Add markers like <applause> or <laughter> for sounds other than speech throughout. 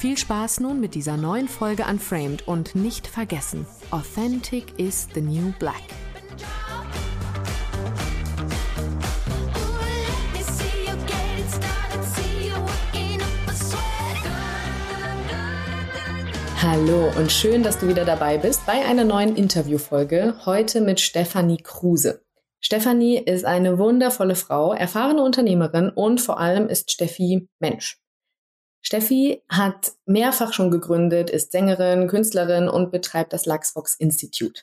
Viel Spaß nun mit dieser neuen Folge Unframed und nicht vergessen, Authentic is the new black. Hallo und schön, dass du wieder dabei bist bei einer neuen Interviewfolge. Heute mit Stefanie Kruse. Stefanie ist eine wundervolle Frau, erfahrene Unternehmerin und vor allem ist Steffi Mensch. Steffi hat mehrfach schon gegründet, ist Sängerin, Künstlerin und betreibt das Luxvox Institute.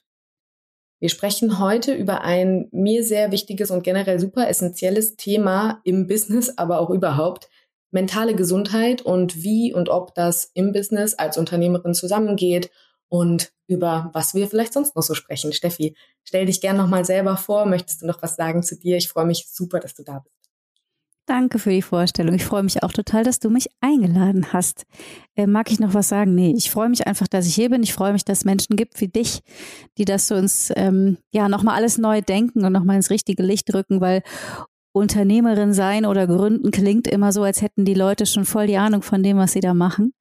Wir sprechen heute über ein mir sehr wichtiges und generell super essentielles Thema im Business, aber auch überhaupt, mentale Gesundheit und wie und ob das im Business als Unternehmerin zusammengeht und über was wir vielleicht sonst noch so sprechen. Steffi, stell dich gern nochmal selber vor. Möchtest du noch was sagen zu dir? Ich freue mich super, dass du da bist. Danke für die Vorstellung. Ich freue mich auch total, dass du mich eingeladen hast. Äh, mag ich noch was sagen? Nee, ich freue mich einfach, dass ich hier bin. Ich freue mich, dass es Menschen gibt wie dich, die das so ins, ähm, ja, nochmal alles neu denken und nochmal ins richtige Licht rücken, weil Unternehmerin sein oder gründen klingt immer so, als hätten die Leute schon voll die Ahnung von dem, was sie da machen.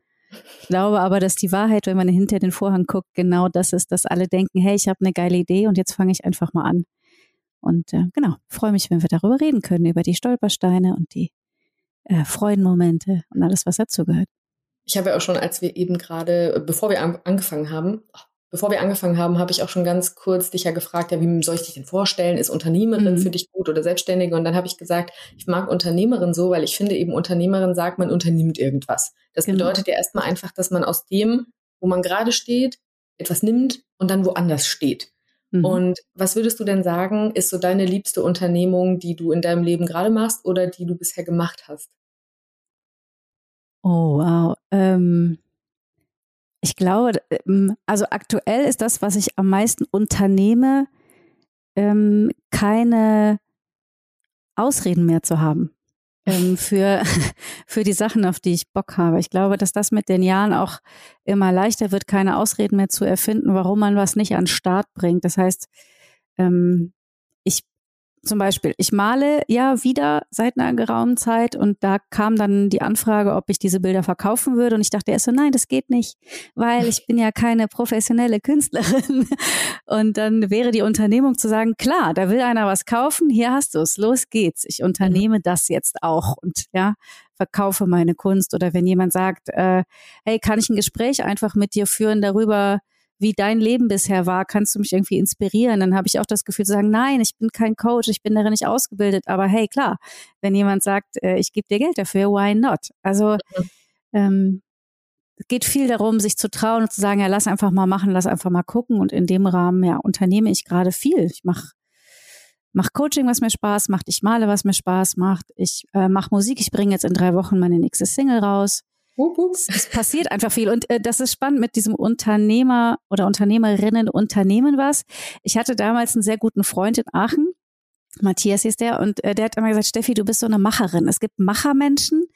Ich glaube aber, dass die Wahrheit, wenn man hinter den Vorhang guckt, genau das ist, dass alle denken, hey, ich habe eine geile Idee und jetzt fange ich einfach mal an. Und äh, genau, freue mich, wenn wir darüber reden können, über die Stolpersteine und die äh, Freudenmomente und alles, was dazugehört. Ich habe ja auch schon, als wir eben gerade, bevor wir an, angefangen haben, bevor wir angefangen haben, habe ich auch schon ganz kurz dich ja gefragt, ja, wie soll ich dich denn vorstellen? Ist Unternehmerin mhm. für dich gut oder Selbstständige? Und dann habe ich gesagt, ich mag Unternehmerin so, weil ich finde eben Unternehmerin sagt, man unternimmt irgendwas. Das genau. bedeutet ja erstmal einfach, dass man aus dem, wo man gerade steht, etwas nimmt und dann woanders steht. Mhm. Und was würdest du denn sagen, ist so deine liebste Unternehmung, die du in deinem Leben gerade machst oder die du bisher gemacht hast? Oh, wow. Ähm, ich glaube, ähm, also aktuell ist das, was ich am meisten unternehme, ähm, keine Ausreden mehr zu haben ähm, <laughs> für, <laughs> für die Sachen, auf die ich Bock habe. Ich glaube, dass das mit den Jahren auch immer leichter wird, keine Ausreden mehr zu erfinden, warum man was nicht an Start bringt. Das heißt, ähm, zum Beispiel, ich male ja wieder seit einer geraumen Zeit und da kam dann die Anfrage, ob ich diese Bilder verkaufen würde und ich dachte erst so, nein, das geht nicht, weil ich bin ja keine professionelle Künstlerin. <laughs> Und dann wäre die Unternehmung zu sagen, klar, da will einer was kaufen, hier hast du es, los geht's. Ich unternehme das jetzt auch und ja, verkaufe meine Kunst. Oder wenn jemand sagt, äh, hey, kann ich ein Gespräch einfach mit dir führen darüber, wie dein Leben bisher war, kannst du mich irgendwie inspirieren? Dann habe ich auch das Gefühl zu sagen, nein, ich bin kein Coach, ich bin darin nicht ausgebildet. Aber hey, klar, wenn jemand sagt, äh, ich gebe dir Geld dafür, why not? Also mhm. ähm, es geht viel darum, sich zu trauen und zu sagen, ja, lass einfach mal machen, lass einfach mal gucken. Und in dem Rahmen, ja, unternehme ich gerade viel. Ich mache mach Coaching, was mir Spaß macht. Ich male, was mir Spaß macht. Ich äh, mache Musik. Ich bringe jetzt in drei Wochen meine nächste Single raus. Es passiert einfach viel. Und äh, das ist spannend mit diesem Unternehmer oder Unternehmerinnen Unternehmen was. Ich hatte damals einen sehr guten Freund in Aachen. Matthias hieß der. Und äh, der hat immer gesagt, Steffi, du bist so eine Macherin. Es gibt Machermenschen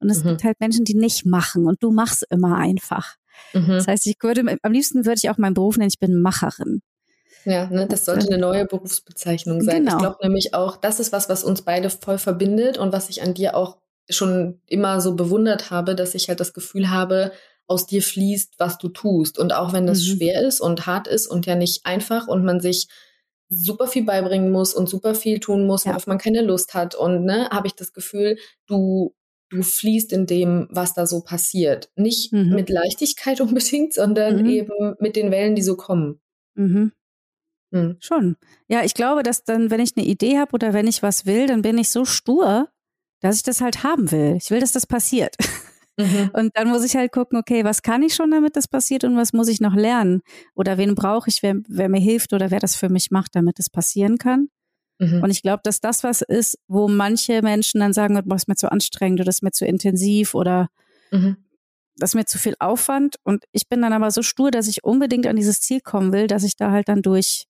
und es mhm. gibt halt Menschen, die nicht machen. Und du machst immer einfach. Mhm. Das heißt, ich würde, am liebsten würde ich auch meinen Beruf nennen, ich bin Macherin. Ja, ne, das sollte eine neue Berufsbezeichnung sein. Genau. Ich glaube nämlich auch, das ist was, was uns beide voll verbindet und was ich an dir auch schon immer so bewundert habe, dass ich halt das Gefühl habe, aus dir fließt, was du tust. Und auch wenn das mhm. schwer ist und hart ist und ja nicht einfach und man sich super viel beibringen muss und super viel tun muss, ja. worauf man keine Lust hat. Und ne, habe ich das Gefühl, du, du fließt in dem, was da so passiert. Nicht mhm. mit Leichtigkeit <laughs> unbedingt, sondern mhm. eben mit den Wellen, die so kommen. Mhm. Mhm. Schon. Ja, ich glaube, dass dann, wenn ich eine Idee habe oder wenn ich was will, dann bin ich so stur, dass ich das halt haben will. Ich will, dass das passiert. Mhm. Und dann muss ich halt gucken, okay, was kann ich schon, damit das passiert und was muss ich noch lernen? Oder wen brauche ich, wer, wer mir hilft oder wer das für mich macht, damit es passieren kann? Mhm. Und ich glaube, dass das was ist, wo manche Menschen dann sagen, das ist mir zu anstrengend oder das ist mir zu intensiv oder mhm. das ist mir zu viel Aufwand und ich bin dann aber so stur, dass ich unbedingt an dieses Ziel kommen will, dass ich da halt dann durch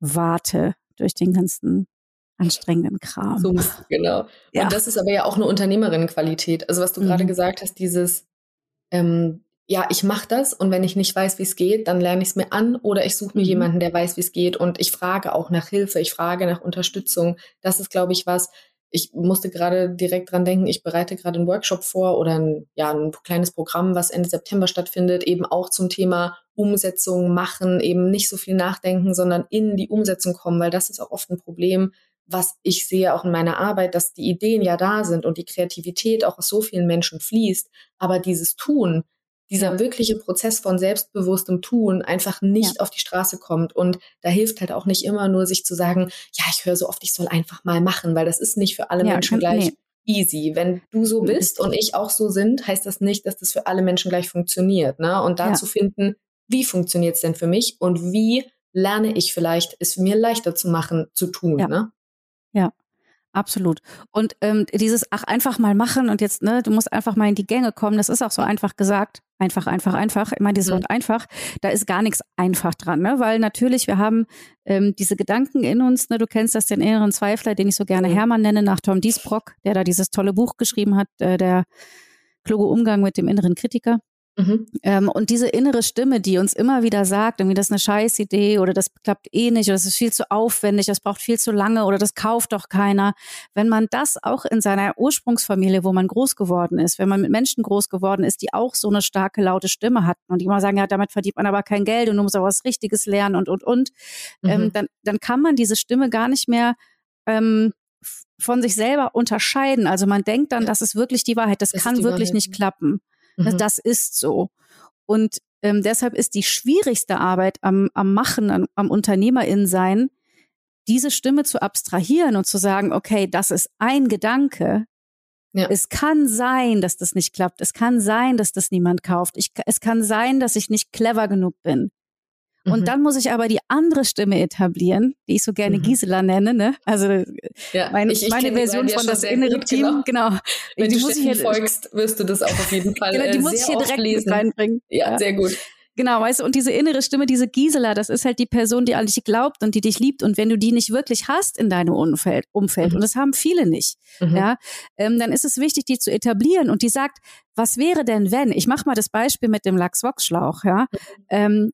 warte, durch den ganzen anstrengenden Kram. So, <laughs> genau. Ja. Und das ist aber ja auch eine Unternehmerinnenqualität. Also was du mhm. gerade gesagt hast, dieses ähm, ja, ich mache das und wenn ich nicht weiß, wie es geht, dann lerne ich es mir an oder ich suche mir mhm. jemanden, der weiß, wie es geht und ich frage auch nach Hilfe, ich frage nach Unterstützung. Das ist, glaube ich, was, ich musste gerade direkt dran denken, ich bereite gerade einen Workshop vor oder ein, ja, ein kleines Programm, was Ende September stattfindet, eben auch zum Thema Umsetzung machen, eben nicht so viel nachdenken, sondern in die Umsetzung kommen, weil das ist auch oft ein Problem, was ich sehe auch in meiner Arbeit, dass die Ideen ja da sind und die Kreativität auch aus so vielen Menschen fließt, aber dieses Tun, dieser wirkliche Prozess von selbstbewusstem Tun einfach nicht ja. auf die Straße kommt. Und da hilft halt auch nicht immer nur, sich zu sagen, ja, ich höre so oft, ich soll einfach mal machen, weil das ist nicht für alle ja, Menschen gleich nee. easy. Wenn du so bist und ich auch so sind, heißt das nicht, dass das für alle Menschen gleich funktioniert. Ne? Und da ja. zu finden, wie funktioniert es denn für mich und wie lerne ich vielleicht, es mir leichter zu machen, zu tun. Ne? Ja. Absolut. Und ähm, dieses, ach, einfach mal machen und jetzt, ne, du musst einfach mal in die Gänge kommen, das ist auch so einfach gesagt. Einfach, einfach, einfach. Ich meine, dieses mhm. Wort einfach, da ist gar nichts einfach dran, ne? Weil natürlich, wir haben ähm, diese Gedanken in uns, ne, du kennst das, den inneren Zweifler, den ich so gerne mhm. Hermann nenne, nach Tom Diesbrock, der da dieses tolle Buch geschrieben hat, äh, der kluge Umgang mit dem inneren Kritiker. Mhm. Ähm, und diese innere Stimme, die uns immer wieder sagt, irgendwie das ist eine Scheißidee oder das klappt eh nicht oder das ist viel zu aufwendig, das braucht viel zu lange oder das kauft doch keiner. Wenn man das auch in seiner Ursprungsfamilie, wo man groß geworden ist, wenn man mit Menschen groß geworden ist, die auch so eine starke, laute Stimme hatten und die immer sagen, ja, damit verdient man aber kein Geld und du musst aber was Richtiges lernen und, und, und, ähm, mhm. ähm, dann, dann kann man diese Stimme gar nicht mehr ähm, von sich selber unterscheiden. Also man denkt dann, das ist wirklich die Wahrheit, das, das kann wirklich Wahrheit. nicht klappen. Ne, mhm. Das ist so. Und ähm, deshalb ist die schwierigste Arbeit am, am Machen, am, am Unternehmerin sein, diese Stimme zu abstrahieren und zu sagen, okay, das ist ein Gedanke. Ja. Es kann sein, dass das nicht klappt. Es kann sein, dass das niemand kauft. Ich, es kann sein, dass ich nicht clever genug bin. Und mhm. dann muss ich aber die andere Stimme etablieren, die ich so gerne mhm. Gisela nenne. Ne? Also ja, meine, ich, ich meine Version von das innere gut, Team. Genau. genau. Wenn die du muss ich hier, folgst, wirst du das auch auf jeden Fall genau, die äh, muss ich hier direkt lesen. reinbringen. Ja, ja, sehr gut. Genau, weißt du, und diese innere Stimme, diese Gisela, das ist halt die Person, die an dich glaubt und die dich liebt. Und wenn du die nicht wirklich hast in deinem Umfeld, Umfeld mhm. und das haben viele nicht, mhm. ja, ähm, dann ist es wichtig, die zu etablieren. Und die sagt, was wäre denn, wenn? Ich mache mal das Beispiel mit dem Lachs-Vox-Schlauch, ja. Mhm. Ähm,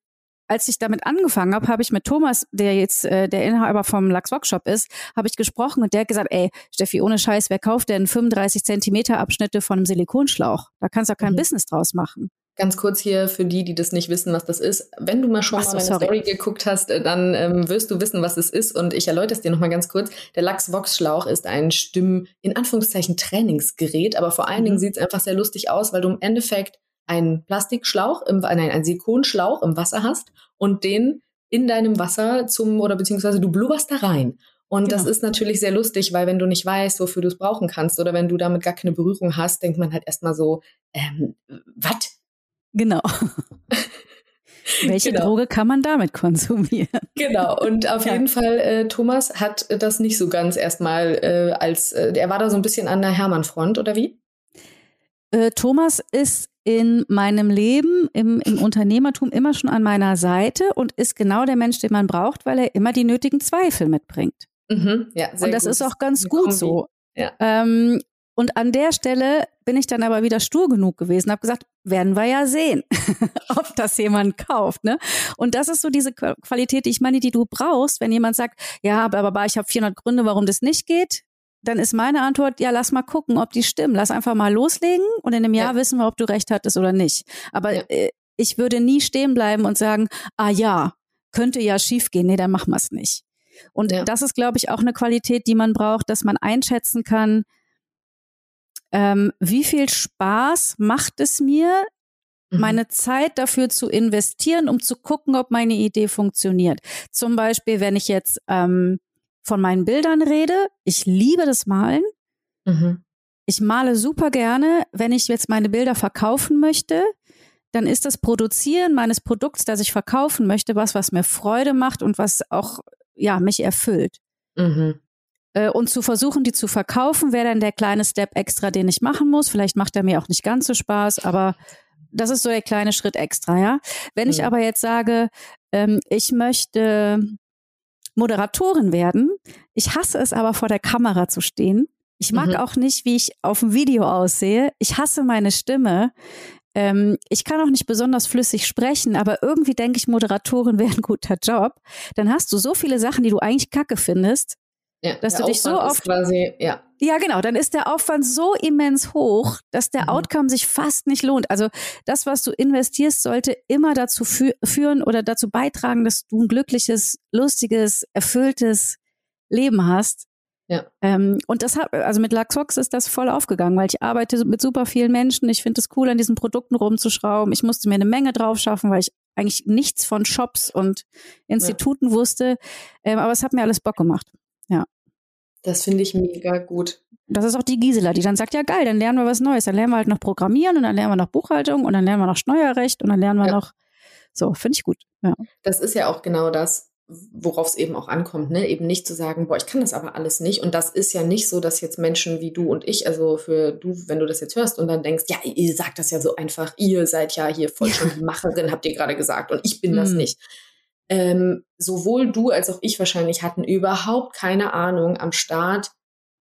als ich damit angefangen habe, habe ich mit Thomas, der jetzt äh, der Inhaber vom Lachs Workshop ist, habe ich gesprochen und der hat gesagt, ey, Steffi, ohne Scheiß, wer kauft denn 35 Zentimeter Abschnitte von einem Silikonschlauch? Da kannst du auch kein mhm. Business draus machen. Ganz kurz hier für die, die das nicht wissen, was das ist. Wenn du mal schon Ach mal meine sorry. Story geguckt hast, äh, dann ähm, wirst du wissen, was es ist. Und ich erläutere es dir nochmal ganz kurz. Der Lachs Vox Schlauch ist ein Stimm, in Anführungszeichen Trainingsgerät, aber vor allen mhm. Dingen sieht es einfach sehr lustig aus, weil du im Endeffekt einen Plastikschlauch, im, nein, einen Silikonschlauch im Wasser hast und den in deinem Wasser zum, oder beziehungsweise du blubberst da rein. Und genau. das ist natürlich sehr lustig, weil wenn du nicht weißt, wofür du es brauchen kannst oder wenn du damit gar keine Berührung hast, denkt man halt erstmal so, ähm, was? Genau. <laughs> Welche genau. Droge kann man damit konsumieren? Genau, und auf <laughs> ja. jeden Fall, äh, Thomas hat das nicht so ganz erstmal äh, als, äh, er war da so ein bisschen an der Hermann-Front, oder wie? Äh, Thomas ist in meinem Leben, im, im <laughs> Unternehmertum immer schon an meiner Seite und ist genau der Mensch, den man braucht, weil er immer die nötigen Zweifel mitbringt. Mhm, ja, und das gut. ist auch ganz gut so. Ja. Ähm, und an der Stelle bin ich dann aber wieder stur genug gewesen, habe gesagt, werden wir ja sehen, <laughs> ob das jemand kauft. Ne? Und das ist so diese Qualität, die ich meine, die du brauchst, wenn jemand sagt, ja, aber, aber ich habe 400 Gründe, warum das nicht geht dann ist meine Antwort, ja, lass mal gucken, ob die stimmen. Lass einfach mal loslegen und in einem Jahr ja. wissen wir, ob du recht hattest oder nicht. Aber ja. äh, ich würde nie stehen bleiben und sagen, ah ja, könnte ja schief gehen. Nee, dann machen wir es nicht. Und ja. das ist, glaube ich, auch eine Qualität, die man braucht, dass man einschätzen kann, ähm, wie viel Spaß macht es mir, mhm. meine Zeit dafür zu investieren, um zu gucken, ob meine Idee funktioniert. Zum Beispiel, wenn ich jetzt ähm, von meinen Bildern rede. Ich liebe das Malen. Mhm. Ich male super gerne. Wenn ich jetzt meine Bilder verkaufen möchte, dann ist das Produzieren meines Produkts, das ich verkaufen möchte, was, was mir Freude macht und was auch ja mich erfüllt. Mhm. Äh, und zu versuchen, die zu verkaufen, wäre dann der kleine Step extra, den ich machen muss. Vielleicht macht er mir auch nicht ganz so Spaß, aber das ist so der kleine Schritt extra, ja. Wenn mhm. ich aber jetzt sage, ähm, ich möchte Moderatorin werden, ich hasse es aber vor der Kamera zu stehen. Ich mag mhm. auch nicht, wie ich auf dem Video aussehe. Ich hasse meine Stimme. Ähm, ich kann auch nicht besonders flüssig sprechen, aber irgendwie denke ich, Moderatorin <laughs> wäre ein guter Job. Dann hast du so viele Sachen, die du eigentlich kacke findest, ja, dass du dich so oft quasi, ja. Ja, genau, dann ist der Aufwand so immens hoch, dass der mhm. Outcome sich fast nicht lohnt. Also das, was du investierst, sollte immer dazu fü führen oder dazu beitragen, dass du ein glückliches, lustiges, erfülltes Leben hast. Ja. Ähm, und das hat, also mit Laxox ist das voll aufgegangen, weil ich arbeite mit super vielen Menschen. Ich finde es cool, an diesen Produkten rumzuschrauben. Ich musste mir eine Menge drauf schaffen, weil ich eigentlich nichts von Shops und Instituten ja. wusste. Ähm, aber es hat mir alles Bock gemacht. Das finde ich mega gut. Das ist auch die Gisela, die dann sagt, ja geil, dann lernen wir was Neues. Dann lernen wir halt noch Programmieren und dann lernen wir noch Buchhaltung und dann lernen wir noch Steuerrecht und dann lernen wir ja. noch, so, finde ich gut. Ja. Das ist ja auch genau das, worauf es eben auch ankommt, ne? Eben nicht zu sagen, boah, ich kann das aber alles nicht. Und das ist ja nicht so, dass jetzt Menschen wie du und ich, also für du, wenn du das jetzt hörst und dann denkst, ja, ihr sagt das ja so einfach, ihr seid ja hier voll schon die <laughs> Macherin, habt ihr gerade gesagt, und ich bin das mhm. nicht ähm, sowohl du als auch ich wahrscheinlich hatten überhaupt keine Ahnung am Start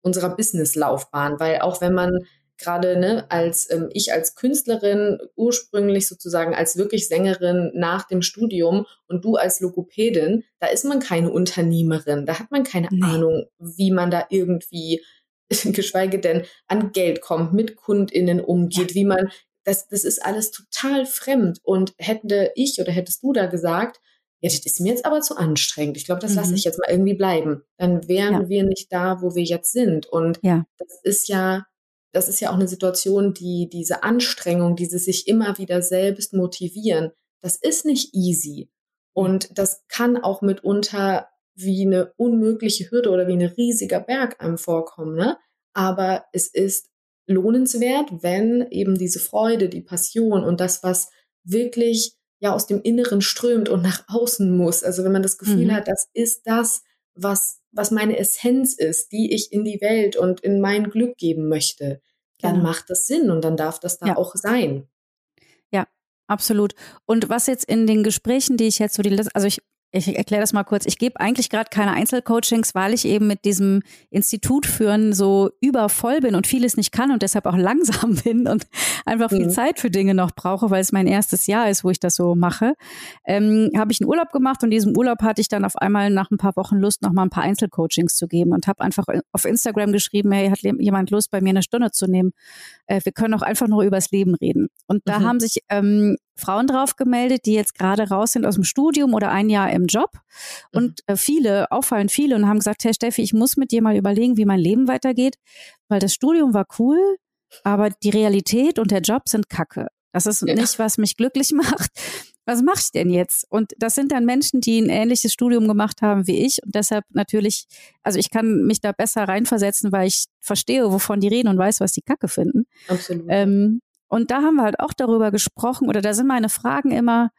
unserer Businesslaufbahn, weil auch wenn man gerade ne, als ähm, ich als Künstlerin ursprünglich sozusagen als wirklich Sängerin nach dem Studium und du als Logopädin, da ist man keine Unternehmerin, da hat man keine nee. Ahnung, wie man da irgendwie <laughs> geschweige denn an Geld kommt, mit KundInnen umgeht, ja. wie man das, das ist alles total fremd. Und hätte ich oder hättest du da gesagt, ja, das ist mir jetzt aber zu anstrengend. Ich glaube, das mhm. lasse ich jetzt mal irgendwie bleiben. Dann wären ja. wir nicht da, wo wir jetzt sind. Und ja. das ist ja, das ist ja auch eine Situation, die diese Anstrengung, dieses sich immer wieder selbst motivieren, das ist nicht easy. Und das kann auch mitunter wie eine unmögliche Hürde oder wie ein riesiger Berg einem vorkommen. Ne? Aber es ist lohnenswert, wenn eben diese Freude, die Passion und das, was wirklich ja aus dem Inneren strömt und nach außen muss. Also wenn man das Gefühl mhm. hat, das ist das, was, was meine Essenz ist, die ich in die Welt und in mein Glück geben möchte, dann genau. macht das Sinn und dann darf das da ja. auch sein. Ja, absolut. Und was jetzt in den Gesprächen, die ich jetzt so die, also ich ich erkläre das mal kurz. Ich gebe eigentlich gerade keine Einzelcoachings, weil ich eben mit diesem Institut führen so übervoll bin und vieles nicht kann und deshalb auch <laughs> langsam bin und einfach viel mhm. Zeit für Dinge noch brauche, weil es mein erstes Jahr ist, wo ich das so mache. Ähm, habe ich einen Urlaub gemacht und in diesem Urlaub hatte ich dann auf einmal nach ein paar Wochen Lust, noch mal ein paar Einzelcoachings zu geben und habe einfach auf Instagram geschrieben, hey, hat jemand Lust, bei mir eine Stunde zu nehmen? Äh, wir können auch einfach nur übers Leben reden. Und da mhm. haben sich ähm, Frauen drauf gemeldet, die jetzt gerade raus sind aus dem Studium oder ein Jahr im Job. Und mhm. äh, viele, auffallend viele, und haben gesagt, Herr Steffi, ich muss mit dir mal überlegen, wie mein Leben weitergeht, weil das Studium war cool, aber die Realität und der Job sind Kacke. Das ist ja. nicht, was mich glücklich <laughs> macht. Was mache ich denn jetzt? Und das sind dann Menschen, die ein ähnliches Studium gemacht haben wie ich. Und deshalb natürlich, also ich kann mich da besser reinversetzen, weil ich verstehe, wovon die reden und weiß, was die Kacke finden. Absolut. Ähm, und da haben wir halt auch darüber gesprochen, oder da sind meine Fragen immer,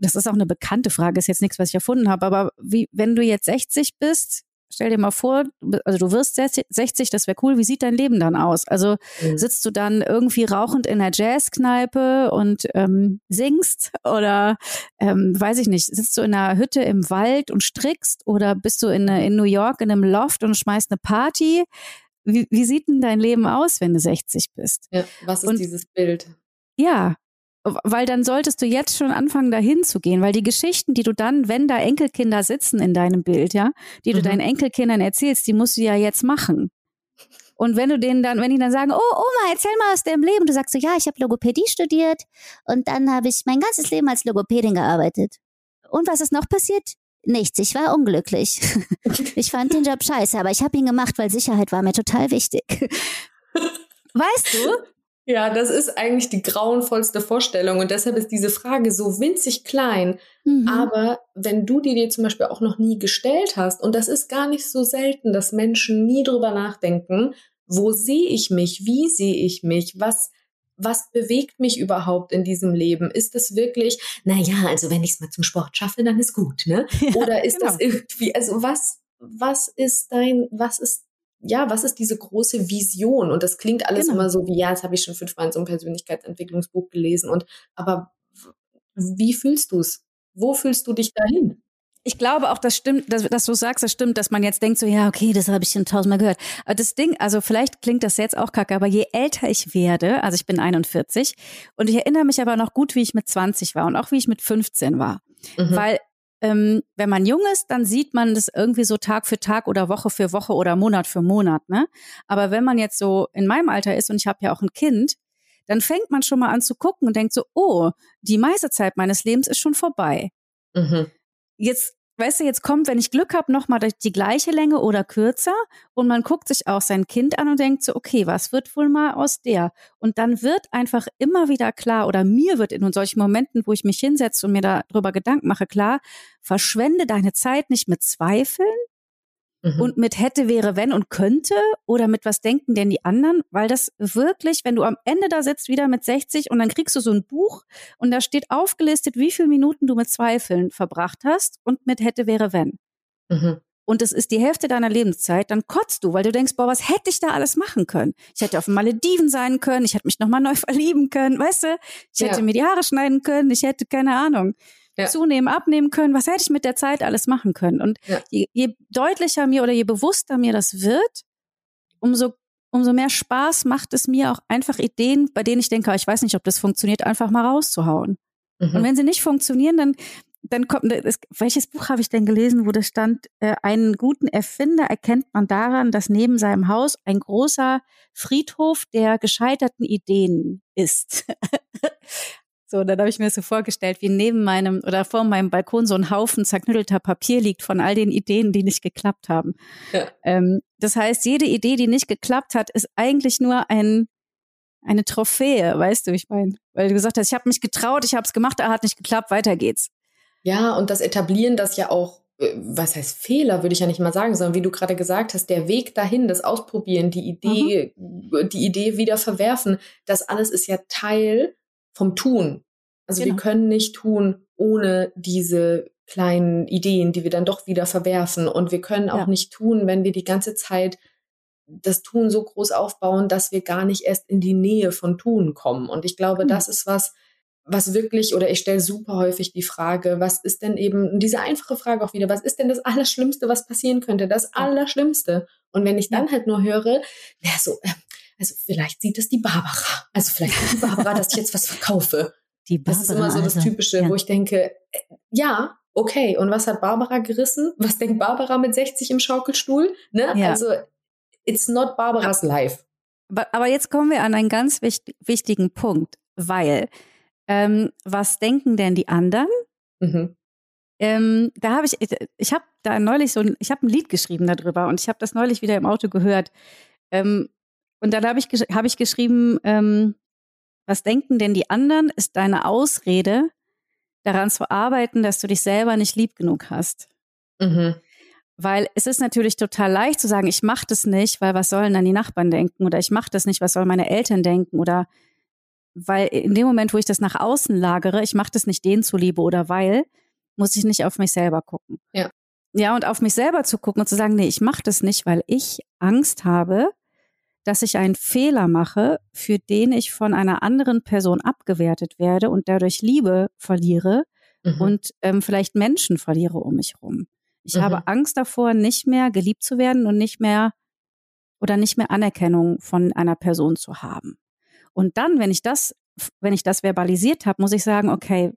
das ist auch eine bekannte Frage, ist jetzt nichts, was ich erfunden habe, aber wie, wenn du jetzt 60 bist, stell dir mal vor, also du wirst 60, das wäre cool, wie sieht dein Leben dann aus? Also mhm. sitzt du dann irgendwie rauchend in der Jazzkneipe und ähm, singst oder ähm, weiß ich nicht, sitzt du in einer Hütte im Wald und strickst oder bist du in, in New York in einem Loft und schmeißt eine Party? Wie, wie sieht denn dein Leben aus, wenn du 60 bist? Ja, was ist und, dieses Bild? Ja, weil dann solltest du jetzt schon anfangen, dahin zu gehen, weil die Geschichten, die du dann, wenn da Enkelkinder sitzen in deinem Bild, ja, die du mhm. deinen Enkelkindern erzählst, die musst du ja jetzt machen. Und wenn du denen dann, wenn die dann sagen, oh Oma, erzähl mal aus deinem Leben, du sagst so, ja, ich habe Logopädie studiert und dann habe ich mein ganzes Leben als Logopädin gearbeitet. Und was ist noch passiert? Nichts, ich war unglücklich. <laughs> Ich fand den Job scheiße, aber ich habe ihn gemacht, weil Sicherheit war mir total wichtig. <laughs> Weißt du? Ja, das ist eigentlich die grauenvollste Vorstellung und deshalb ist diese Frage so winzig klein. Mhm. Aber wenn du die dir zum Beispiel auch noch nie gestellt hast, und das ist gar nicht so selten, dass Menschen nie drüber nachdenken, wo sehe ich mich, wie sehe ich mich, was was bewegt mich überhaupt in diesem Leben? Ist es wirklich, naja, also wenn ich es mal zum Sport schaffe, dann ist gut, ne? <laughs> Ja, Oder ist genau. das irgendwie, also was, was ist dein, was ist ja, was ist diese große Vision? Und das klingt alles genau. immer so wie, ja, das habe ich schon fünfmal in so einem Persönlichkeitsentwicklungsbuch gelesen. Und aber wie fühlst du es? Wo fühlst du dich dahin? Ich glaube auch, das stimmt, dass, dass, du sagst, das stimmt, dass man jetzt denkt so, ja, okay, das habe ich schon tausendmal gehört. Aber das Ding, also vielleicht klingt das jetzt auch kacke, aber je älter ich werde, also ich bin 41 und ich erinnere mich aber noch gut, wie ich mit 20 war und auch wie ich mit 15 war. Mhm. Weil ähm, wenn man jung ist, dann sieht man das irgendwie so Tag für Tag oder Woche für Woche oder Monat für Monat. Ne? Aber wenn man jetzt so in meinem Alter ist und ich habe ja auch ein Kind, dann fängt man schon mal an zu gucken und denkt so, oh, die meiste Zeit meines Lebens ist schon vorbei. Mhm. Jetzt weißt du, jetzt kommt, wenn ich Glück habe, nochmal die gleiche Länge oder kürzer und man guckt sich auch sein Kind an und denkt so, okay, was wird wohl mal aus der? Und dann wird einfach immer wieder klar oder mir wird in solchen Momenten, wo ich mich hinsetze und mir darüber Gedanken mache, klar, verschwende deine Zeit nicht mit Zweifeln, mhm. und mit hätte, wäre, wenn und könnte oder mit was denken denn die anderen, weil das wirklich, wenn du am Ende da sitzt, wieder mit 60 und dann kriegst du so ein Buch und da steht aufgelistet, wie viele Minuten du mit Zweifeln verbracht hast und mit hätte, wäre, wenn. Mhm. Und es ist die Hälfte deiner Lebenszeit, dann kotzt du, weil du denkst, boah, was hätte ich da alles machen können? Ich hätte auf Malediven sein können, ich hätte mich nochmal neu <laughs> verlieben können, weißt du? Ich hätte ja. mir die Haare schneiden können, ich hätte keine Ahnung ja. zunehmen, abnehmen können. Was hätte ich mit der Zeit alles machen können? Und ja. je, je deutlicher mir oder je bewusster mir das wird, umso umso mehr Spaß macht es mir auch einfach Ideen, bei denen ich denke, ah, ich weiß nicht, ob das funktioniert, einfach mal rauszuhauen. Mhm. Und wenn sie nicht funktionieren, dann dann kommt, das, welches Buch habe ich denn gelesen, wo das stand, äh, einen guten Erfinder erkennt man daran, dass neben seinem Haus ein großer Friedhof der gescheiterten Ideen ist. <laughs> So, dann habe ich mir so vorgestellt, wie neben meinem oder vor meinem Balkon so ein Haufen zerknüttelter Papier liegt von all den Ideen, die nicht geklappt haben. Ja. Ähm, das heißt, jede Idee, die nicht geklappt hat, ist eigentlich nur ein eine Trophäe, weißt du, ich meine, weil du gesagt hast, ich habe mich getraut, ich habe es gemacht, er hat nicht geklappt, weiter geht's. Ja, und das Etablieren, das ja auch äh, was heißt Fehler, würde ich ja nicht mal sagen, sondern wie du gerade gesagt hast, der Weg dahin, das Ausprobieren, die Idee, mhm. die Idee wieder verwerfen, das alles ist ja Teil vom Tun. Also genau. wir können nicht tun ohne diese kleinen Ideen, die wir dann doch wieder verwerfen. Und wir können auch ja. nicht tun, wenn wir die ganze Zeit das Tun so groß aufbauen, dass wir gar nicht erst in die Nähe von Tun kommen. Und ich glaube, mhm. das ist was, was wirklich, oder ich stelle super häufig die Frage, was ist denn eben, diese einfache Frage auch wieder, was ist denn das Allerschlimmste, was passieren könnte? Das Allerschlimmste. Und wenn ich dann halt nur höre, ja, so, äh, also vielleicht sieht es die Barbara. Also vielleicht sieht die Barbara, dass ich jetzt was verkaufe. Die Barbara, das ist immer so das also, Typische, ja. wo ich denke, äh, ja, okay, und was hat Barbara gerissen? <laughs> Was denkt Barbara mit 60 im Schaukelstuhl? Ne? Ja. Also, it's not Barbaras life. Aber jetzt kommen wir an einen ganz wichtig, wichtigen Punkt, weil ähm, was denken denn die anderen? Mhm. Ähm, da habe ich, ich habe da neulich so, ein, ich habe ein Lied geschrieben darüber und ich habe das neulich wieder im Auto gehört. Ähm, und dann habe ich, hab ich geschrieben, ähm, was denken denn die anderen, ist deine Ausrede, daran zu arbeiten, dass du dich selber nicht lieb genug hast. Mhm. Weil es ist natürlich total leicht zu sagen, ich mache das nicht, weil was sollen dann die Nachbarn denken? Oder ich mache das nicht, was sollen meine Eltern denken? Oder weil in dem Moment, wo ich das nach außen lagere, ich mache das nicht denen zuliebe oder weil, muss ich nicht auf mich selber gucken. Ja. Ja, und auf mich selber zu gucken und zu sagen, nee, ich mache das nicht, weil ich Angst habe, dass ich einen Fehler mache, für den ich von einer anderen Person abgewertet werde und dadurch Liebe verliere mhm. und ähm, vielleicht Menschen verliere um mich rum. Ich mhm. habe Angst davor, nicht mehr geliebt zu werden und nicht mehr oder nicht mehr Anerkennung von einer Person zu haben. Und dann, wenn ich das, wenn ich das verbalisiert habe, muss ich sagen, okay,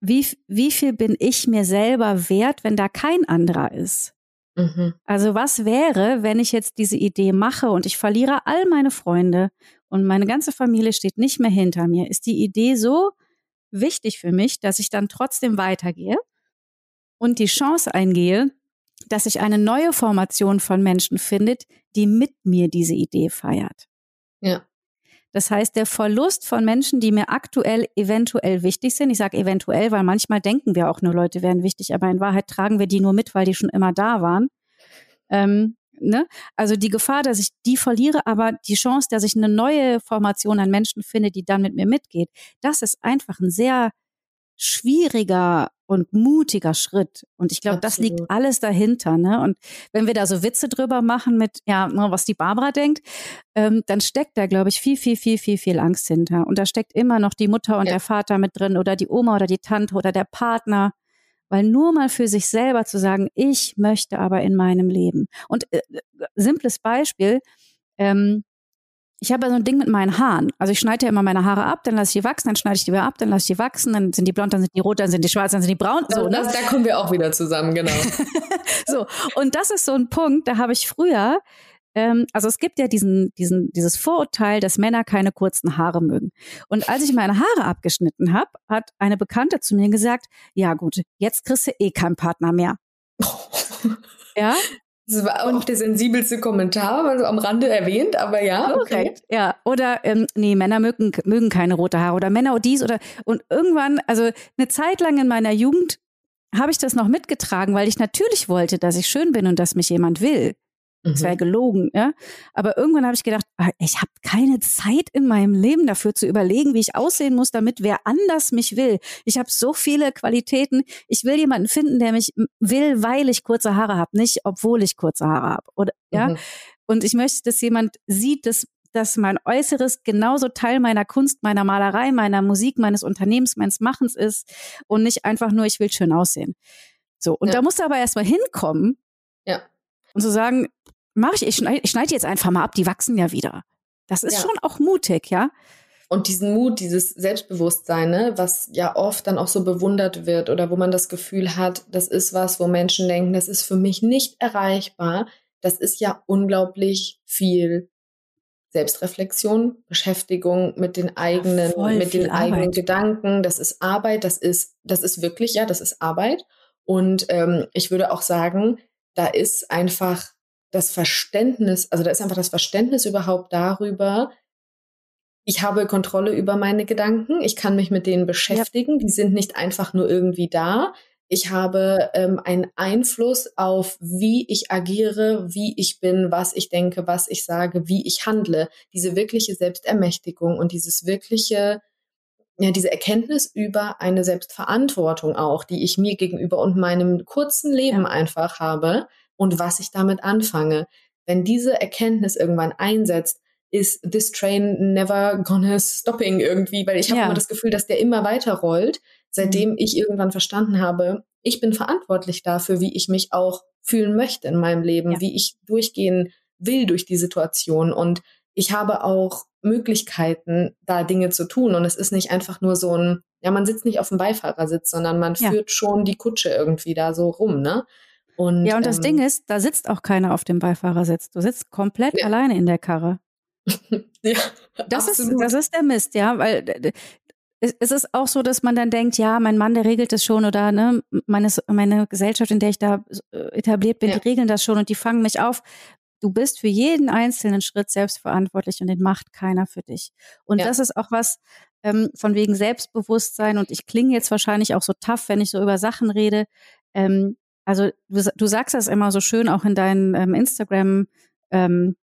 wie, wie viel bin ich mir selber wert, wenn da kein anderer ist? Mhm. Also was wäre, wenn ich jetzt diese Idee mache und ich verliere all meine Freunde und meine ganze Familie steht nicht mehr hinter mir? Ist die Idee so wichtig für mich, dass ich dann trotzdem weitergehe und die Chance eingehe, dass sich eine neue Formation von Menschen findet, die mit mir diese Idee feiert? Ja. Das heißt, der Verlust von Menschen, die mir aktuell eventuell wichtig sind, ich sage eventuell, weil manchmal denken wir auch nur, Leute wären wichtig, aber in Wahrheit tragen wir die nur mit, weil die schon immer da waren. Ähm, ne? Also die Gefahr, dass ich die verliere, aber die Chance, dass ich eine neue Formation an Menschen finde, die dann mit mir mitgeht, das ist einfach ein sehr schwieriger und mutiger Schritt. Und ich glaube, das liegt alles dahinter. Ne? Und wenn wir da so Witze drüber machen mit, ja, ne, was die Barbara denkt, ähm, dann steckt da, glaube ich, viel, viel, viel, viel, viel Angst hinter. Und da steckt immer noch die Mutter und ja. der Vater mit drin oder die Oma oder die Tante oder der Partner. Weil nur mal für sich selber zu sagen, ich möchte aber in meinem Leben. Und äh, äh simples Beispiel, ähm, ich habe ja so ein Ding mit meinen Haaren. Also ich schneide ja immer meine Haare ab, dann lasse ich die wachsen, dann schneide ich die wieder ab, dann lasse ich die wachsen, dann sind die blond, dann sind die rot, dann sind die schwarz, dann sind die braun. So, ne? das, da kommen wir auch wieder zusammen, genau. <laughs> so, und das ist so ein Punkt, da habe ich früher, ähm, also es gibt ja diesen, diesen, dieses Vorurteil, dass Männer keine kurzen Haare mögen. Und als ich meine Haare abgeschnitten habe, hat eine Bekannte zu mir gesagt, ja gut, jetzt kriegst du eh keinen Partner mehr. <laughs> ja, das war auch der sensibelste Kommentar, war so am Rande erwähnt, aber ja. Okay. Ja, oder ähm, nee, Männer mögen, mögen keine rote Haare oder Männer dies oder und irgendwann, also eine Zeit lang in meiner Jugend habe ich das noch mitgetragen, weil ich natürlich wollte, dass ich schön bin und dass mich jemand will. Das wäre mhm. gelogen, ja. Aber irgendwann habe ich gedacht, ah, ich habe keine Zeit in meinem Leben dafür zu überlegen, wie ich aussehen muss, damit wer anders mich will. Ich habe so viele Qualitäten. Ich will jemanden finden, der mich will, weil ich kurze Haare habe, nicht obwohl ich kurze Haare habe. Oder ja. Mhm. Und ich möchte, dass jemand sieht, dass dass mein Äußeres genauso Teil meiner Kunst, meiner Malerei, meiner Musik, meines Unternehmens, meines Machens ist und nicht einfach nur, ich will schön aussehen. So, und ja. da musst du aber erstmal hinkommen. Ja. Und zu sagen, mach ich, ich schneide, ich schneide jetzt einfach mal ab, die wachsen ja wieder. Das ist ja. schon auch mutig, ja. Und diesen Mut, dieses Selbstbewusstsein, ne, was ja oft dann auch so bewundert wird oder wo man das Gefühl hat, das ist was, wo Menschen denken, das ist für mich nicht erreichbar. Das ist ja unglaublich viel Selbstreflexion, Beschäftigung mit den eigenen, ja, mit den eigenen Arbeit. Gedanken. Das ist Arbeit, das ist, das ist wirklich, ja, das ist Arbeit. Und ähm, ich würde auch sagen, da ist einfach das Verständnis, also da ist einfach das Verständnis überhaupt darüber, ich habe Kontrolle über meine Gedanken, ich kann mich mit denen beschäftigen, ja. die sind nicht einfach nur irgendwie da. Ich habe ähm, einen Einfluss auf, wie ich agiere, wie ich bin, was ich denke, was ich sage, wie ich handle. Diese wirkliche Selbstermächtigung und dieses wirkliche, ja, diese Erkenntnis über eine Selbstverantwortung auch, die ich mir gegenüber und meinem kurzen Leben ja. einfach habe, und was ich damit anfange. Wenn diese Erkenntnis irgendwann einsetzt, ist this train never gonna stopping irgendwie, weil ich habe ja. immer das Gefühl, dass der immer weiter rollt, seitdem mhm. ich irgendwann verstanden habe, ich bin verantwortlich dafür, wie ich mich auch fühlen möchte in meinem Leben, ja. wie ich durchgehen will durch die Situation und ich habe auch Möglichkeiten, da Dinge zu tun und es ist nicht einfach nur so ein, ja, man sitzt nicht auf dem Beifahrersitz, sondern man ja. führt schon die Kutsche irgendwie da so rum, ne? Und, ja, und das ähm, Ding ist, da sitzt auch keiner auf dem Beifahrersitz. Du sitzt komplett ja. alleine in der Karre. <laughs> ja, das ist, das ist der Mist, ja, weil es ist auch so, dass man dann denkt, ja, mein Mann, der regelt das schon oder ne, meine, meine Gesellschaft, in der ich da äh, etabliert bin, ja. die regeln das schon und die fangen mich auf. Du bist für jeden einzelnen Schritt selbstverantwortlich und den macht keiner für dich. Und ja. das ist auch was ähm, von wegen Selbstbewusstsein und ich klinge jetzt wahrscheinlich auch so tough, wenn ich so über Sachen rede. Ähm, also du, du sagst das immer so schön auch in deinen ähm, Instagram ähm,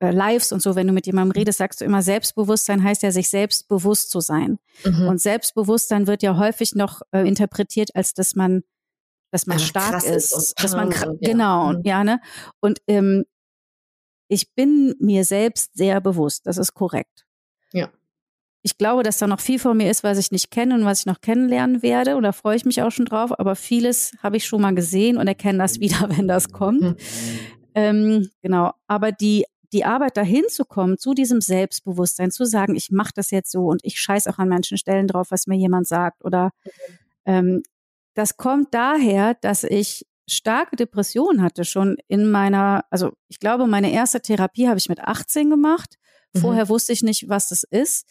äh, Lives und so, wenn du mit jemandem mhm. redest, sagst du immer, Selbstbewusstsein heißt ja, sich selbstbewusst zu sein. Mhm. Und Selbstbewusstsein wird ja häufig noch äh, interpretiert, als dass man, dass man ja, stark ist, ist dass man <laughs> ja. genau, mhm. ja, ne? Und ähm, ich bin mir selbst sehr bewusst, das ist korrekt. Ja ich glaube, dass da noch viel von mir ist, was ich nicht kenne und was ich noch kennenlernen werde. Und da freue ich mich auch schon drauf. Aber vieles habe ich schon mal gesehen und erkenne das wieder, <laughs> wenn das kommt. Mhm. Ähm, genau. Aber die, die Arbeit dahin zu kommen, zu diesem Selbstbewusstsein, zu sagen, ich mache das jetzt so und ich scheiß auch an manchen Stellen drauf, was mir jemand sagt. Oder ähm, das kommt daher, dass ich starke Depressionen hatte schon in meiner, also ich glaube, meine erste Therapie habe ich mit 18 gemacht. Vorher mhm. wusste ich nicht, was das ist.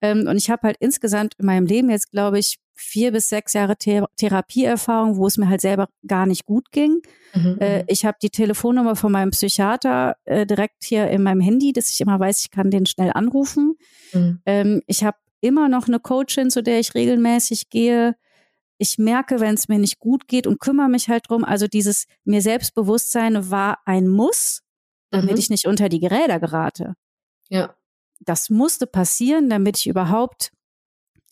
Ähm, und ich habe halt insgesamt in meinem Leben jetzt, glaube ich, vier bis sechs Jahre Thera Therapieerfahrung, wo es mir halt selber gar nicht gut ging. Mhm. Äh, mhm. ich habe die Telefonnummer von meinem Psychiater äh, direkt hier in meinem Handy, dass ich immer weiß, ich kann den schnell anrufen. Mhm. Ähm, ich habe immer noch eine Coachin, zu der ich regelmäßig gehe. Ich merke, wenn es mir nicht gut geht und kümmere mich halt drum. Also dieses mir Selbstbewusstsein war ein Muss, damit mhm. ich nicht unter die Geräder gerate. Ja das musste passieren, damit ich überhaupt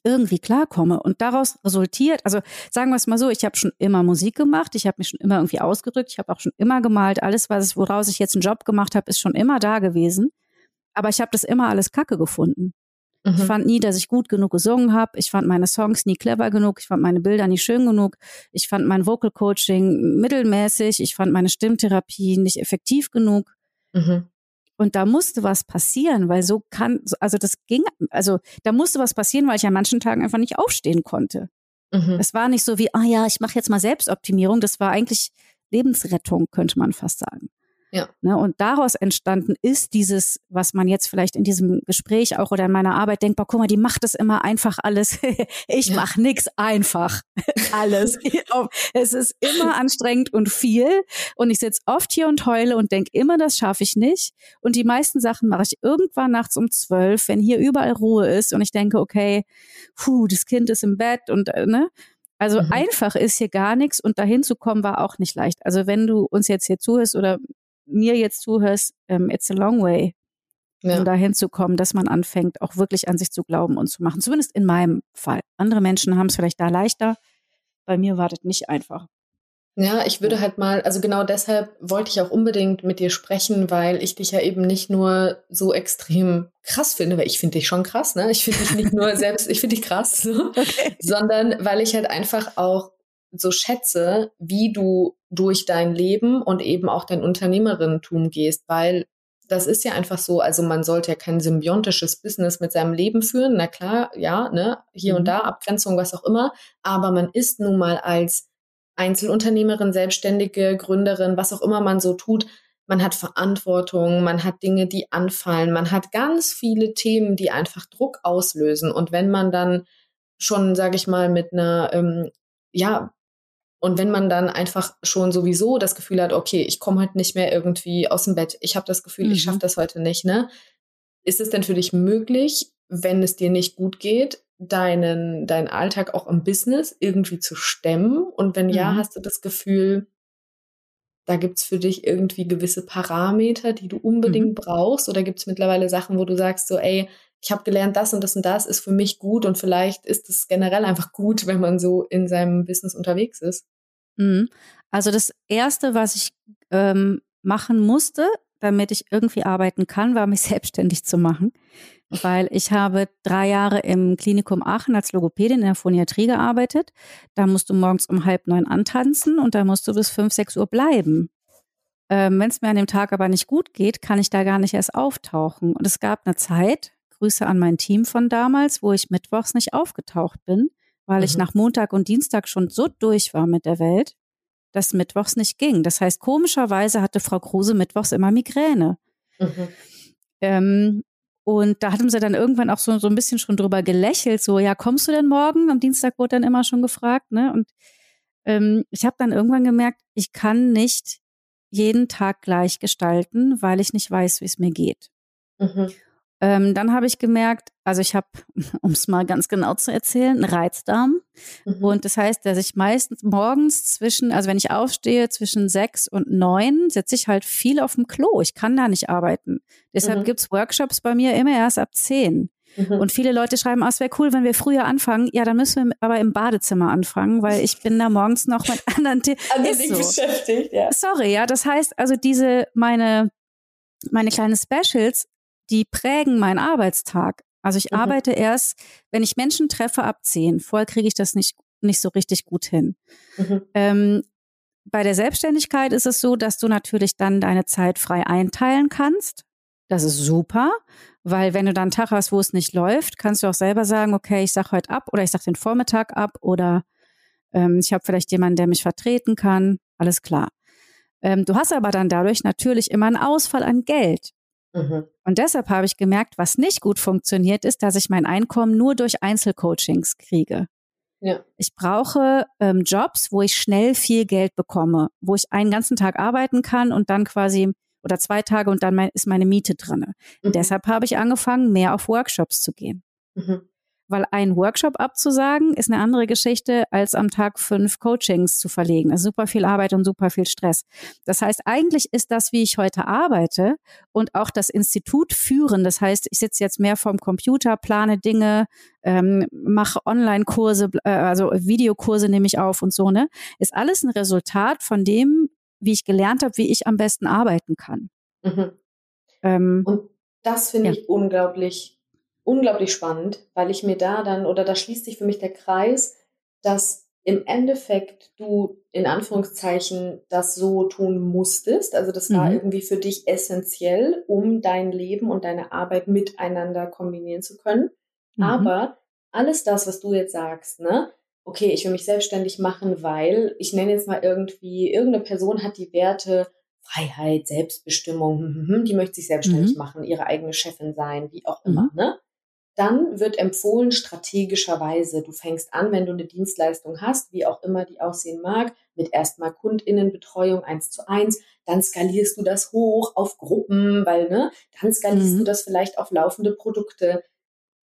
irgendwie klarkomme. Und daraus resultiert, also sagen wir es mal so, ich habe schon immer Musik gemacht, ich habe mich schon immer irgendwie ausgedrückt, ich habe auch schon immer gemalt, alles, was woraus ich jetzt einen Job gemacht habe, ist schon immer da gewesen. Aber ich habe das immer alles Kacke gefunden. Mhm. Ich fand nie, dass ich gut genug gesungen habe. Ich fand meine Songs nie clever genug. Ich fand meine Bilder nie schön genug. Ich fand mein Vocal Coaching mittelmäßig. Ich fand meine Stimmtherapie nicht effektiv genug. Mhm. Und da musste was passieren, weil so kann, also das ging, also da musste was passieren, weil ich an manchen Tagen einfach nicht aufstehen konnte. Mhm. Es war nicht so wie, ah oh ja, ich mache jetzt mal Selbstoptimierung. Das war eigentlich Lebensrettung, könnte man fast sagen. Ja. Ne, und daraus entstanden ist dieses, was man jetzt vielleicht in diesem Gespräch auch oder in meiner Arbeit denkt, boah, guck mal, die macht es immer einfach alles. <laughs> ich ja. mache nix einfach. <laughs> alles. <laughs> es ist immer anstrengend und viel. Und ich sitze oft hier und heule und denke immer, das schaffe ich nicht. Und die meisten Sachen mache ich irgendwann nachts um zwölf, wenn hier überall Ruhe ist und ich denke, okay, puh, das Kind ist im Bett und äh, ne. Also mhm. einfach ist hier gar nichts und dahin zu kommen war auch nicht leicht. Also wenn du uns jetzt hier zuhörst oder mir jetzt zuhörst, ähm, it's a long way, ja. um dahin zu kommen, dass man anfängt, auch wirklich an sich zu glauben und zu machen. Zumindest in meinem Fall. Andere Menschen haben es vielleicht da leichter. Bei mir war das nicht einfach. Ja, ich würde halt mal, also genau deshalb wollte ich auch unbedingt mit dir sprechen, weil ich dich ja eben nicht nur so extrem krass finde, weil ich finde dich schon krass, ne? Ich finde dich nicht nur <laughs> selbst, ich finde dich krass, okay. sondern weil ich halt einfach auch so schätze, wie du durch dein Leben und eben auch dein Unternehmerinnentum gehst, weil das ist ja einfach so, also man sollte ja kein symbiontisches Business mit seinem Leben führen, na klar, ja, ne, hier mhm. und da, Abgrenzung, was auch immer, aber man ist nun mal als Einzelunternehmerin, Selbstständige, Gründerin, was auch immer man so tut, man hat Verantwortung, man hat Dinge, die anfallen, man hat ganz viele Themen, die einfach Druck auslösen. Und wenn man dann schon, sage ich mal, mit einer ähm, ja und wenn man dann einfach schon sowieso das Gefühl hat, okay, ich komme halt nicht mehr irgendwie aus dem Bett, ich habe das Gefühl, mhm. ich schaffe das heute nicht, ne? Ist es denn für dich möglich, wenn es dir nicht gut geht, deinen, deinen Alltag auch im Business irgendwie zu stemmen? Und wenn mhm. ja, hast du das Gefühl, da gibt's für dich irgendwie gewisse Parameter, die du unbedingt mhm. brauchst? Oder gibt's mittlerweile Sachen, wo du sagst, so, ey, ich habe gelernt, das und das und das ist für mich gut und vielleicht ist es generell einfach gut, wenn man so in seinem Business unterwegs ist? Mhm. Also das Erste, was ich ähm, machen musste, damit ich irgendwie arbeiten kann, war mich <laughs> selbstständig zu machen. Weil ich habe drei Jahre im Klinikum Aachen als Logopädin in der Phoniatrie gearbeitet. Da musst du morgens um halb neun antanzen und da musst du bis fünf, sechs Uhr bleiben. Ähm, Wenn es mir an dem Tag aber nicht gut geht, kann ich da gar nicht erst auftauchen. Und es gab eine Zeit, Grüße an mein Team von damals, wo ich mittwochs nicht aufgetaucht bin weil mhm. ich nach Montag und Dienstag schon so durch war mit der Welt, dass Mittwochs nicht ging. Das heißt, komischerweise hatte Frau Kruse Mittwochs immer Migräne. Mhm. Ähm, und da hatten sie dann irgendwann auch so, so ein bisschen schon drüber gelächelt, so, ja, kommst du denn morgen? Am Dienstag wurde dann immer schon gefragt, ne? Und ähm, ich habe dann irgendwann gemerkt, ich kann nicht jeden Tag gleich gestalten, weil ich nicht weiß, wie es mir geht. Mhm. Ähm, dann habe ich gemerkt, also ich habe, <laughs> um es mal ganz genau zu erzählen, einen Reizdarm. Mhm. Und das heißt, dass ich meistens morgens zwischen, also wenn ich aufstehe, zwischen sechs und neun, sitze ich halt viel auf dem Klo. Ich kann da nicht arbeiten. Deshalb mhm. gibt's Workshops bei mir immer erst ab zehn. Mhm. Und viele Leute schreiben, ah, es wäre cool, wenn wir früher anfangen. Ja, dann müssen wir aber im Badezimmer anfangen, weil ich bin da morgens noch mit <laughs> anderen Themen so. beschäftigt. Ja. Sorry, ja. Das heißt, also diese meine meine kleinen Specials die prägen meinen Arbeitstag. Also ich mhm. arbeite erst, wenn ich Menschen treffe, ab zehn. Vorher kriege ich das nicht, nicht so richtig gut hin. Mhm. Ähm, bei der Selbstständigkeit ist es so, dass du natürlich dann deine Zeit frei einteilen kannst. Das ist super, weil wenn du dann einen Tag hast, wo es nicht läuft, kannst du auch selber sagen, okay, ich sag heute ab oder ich sag den Vormittag ab oder ähm, ich habe vielleicht jemanden, der mich vertreten kann. Alles klar. Ähm, du hast aber dann dadurch natürlich immer einen Ausfall an Geld. Mhm. Und deshalb habe ich gemerkt, was nicht gut funktioniert, ist, dass ich mein Einkommen nur durch Einzelcoachings kriege. Ja. Ich brauche ähm, Jobs, wo ich schnell viel Geld bekomme, wo ich einen ganzen Tag arbeiten kann und dann quasi oder zwei Tage und dann mein, ist meine Miete drinne. Mhm. Deshalb habe ich angefangen, mehr auf Workshops zu gehen. Mhm. Weil ein Workshop abzusagen ist eine andere Geschichte, als am Tag fünf Coachings zu verlegen. Also super viel Arbeit und super viel Stress. Das heißt, eigentlich ist das, wie ich heute arbeite und auch das Institut führen. Das heißt, ich sitze jetzt mehr vorm Computer, plane Dinge, ähm, mache Online-Kurse, äh, also Videokurse nehme ich auf und so, ne? Ist alles ein Resultat von dem, wie ich gelernt habe, wie ich am besten arbeiten kann. Mhm. Ähm, und das finde ja. ich unglaublich, unglaublich spannend, weil ich mir da dann, oder da schließt sich für mich der Kreis, dass im Endeffekt du in Anführungszeichen das so tun musstest. Also das war mhm. irgendwie für dich essentiell, um dein Leben und deine Arbeit miteinander kombinieren zu können. Mhm. Aber alles das, was du jetzt sagst, ne? Okay, ich will mich selbstständig machen, weil ich nenne jetzt mal irgendwie, irgendeine Person hat die Werte Freiheit, Selbstbestimmung, hm, hm, hm, die möchte sich selbstständig mhm. machen, ihre eigene Chefin sein, wie auch immer, mhm. ne? Dann wird empfohlen strategischerweise, du fängst an, wenn du eine Dienstleistung hast, wie auch immer die aussehen mag, mit erstmal Kundinnenbetreuung eins zu eins, dann skalierst du das hoch auf Gruppen, weil, ne, dann skalierst mhm. du das vielleicht auf laufende Produkte.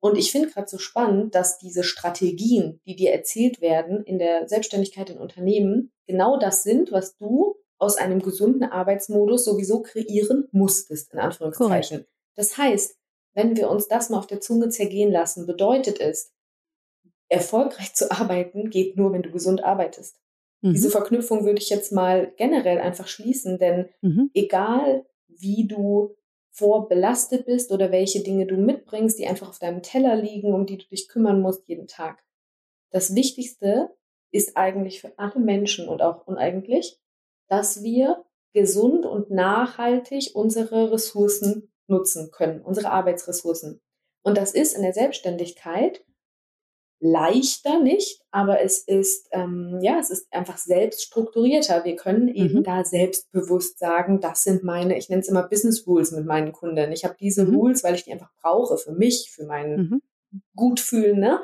Und ich finde gerade so spannend, dass diese Strategien, die dir erzählt werden in der Selbstständigkeit in Unternehmen, genau das sind, was du aus einem gesunden Arbeitsmodus sowieso kreieren musstest, in Anführungszeichen. Correct. Das heißt, wenn wir uns das mal auf der Zunge zergehen lassen, bedeutet es, erfolgreich zu arbeiten geht nur, wenn du gesund arbeitest. Mhm. Diese Verknüpfung würde ich jetzt mal generell einfach schließen, denn mhm. egal wie du vorbelastet bist oder welche Dinge du mitbringst, die einfach auf deinem Teller liegen, um die du dich kümmern musst jeden Tag. Das Wichtigste ist eigentlich für alle Menschen und auch uneigentlich, dass wir gesund und nachhaltig unsere Ressourcen nutzen können, unsere Arbeitsressourcen. Und das ist in der Selbstständigkeit leichter nicht, aber es ist ähm, ja, es ist einfach selbst strukturierter. Wir können eben mhm. da selbstbewusst sagen, das sind meine, ich nenne es immer Business Rules mit meinen Kunden. Ich habe diese mhm. Rules, weil ich die einfach brauche für mich, für mein mhm. Gutfühlen. Ne?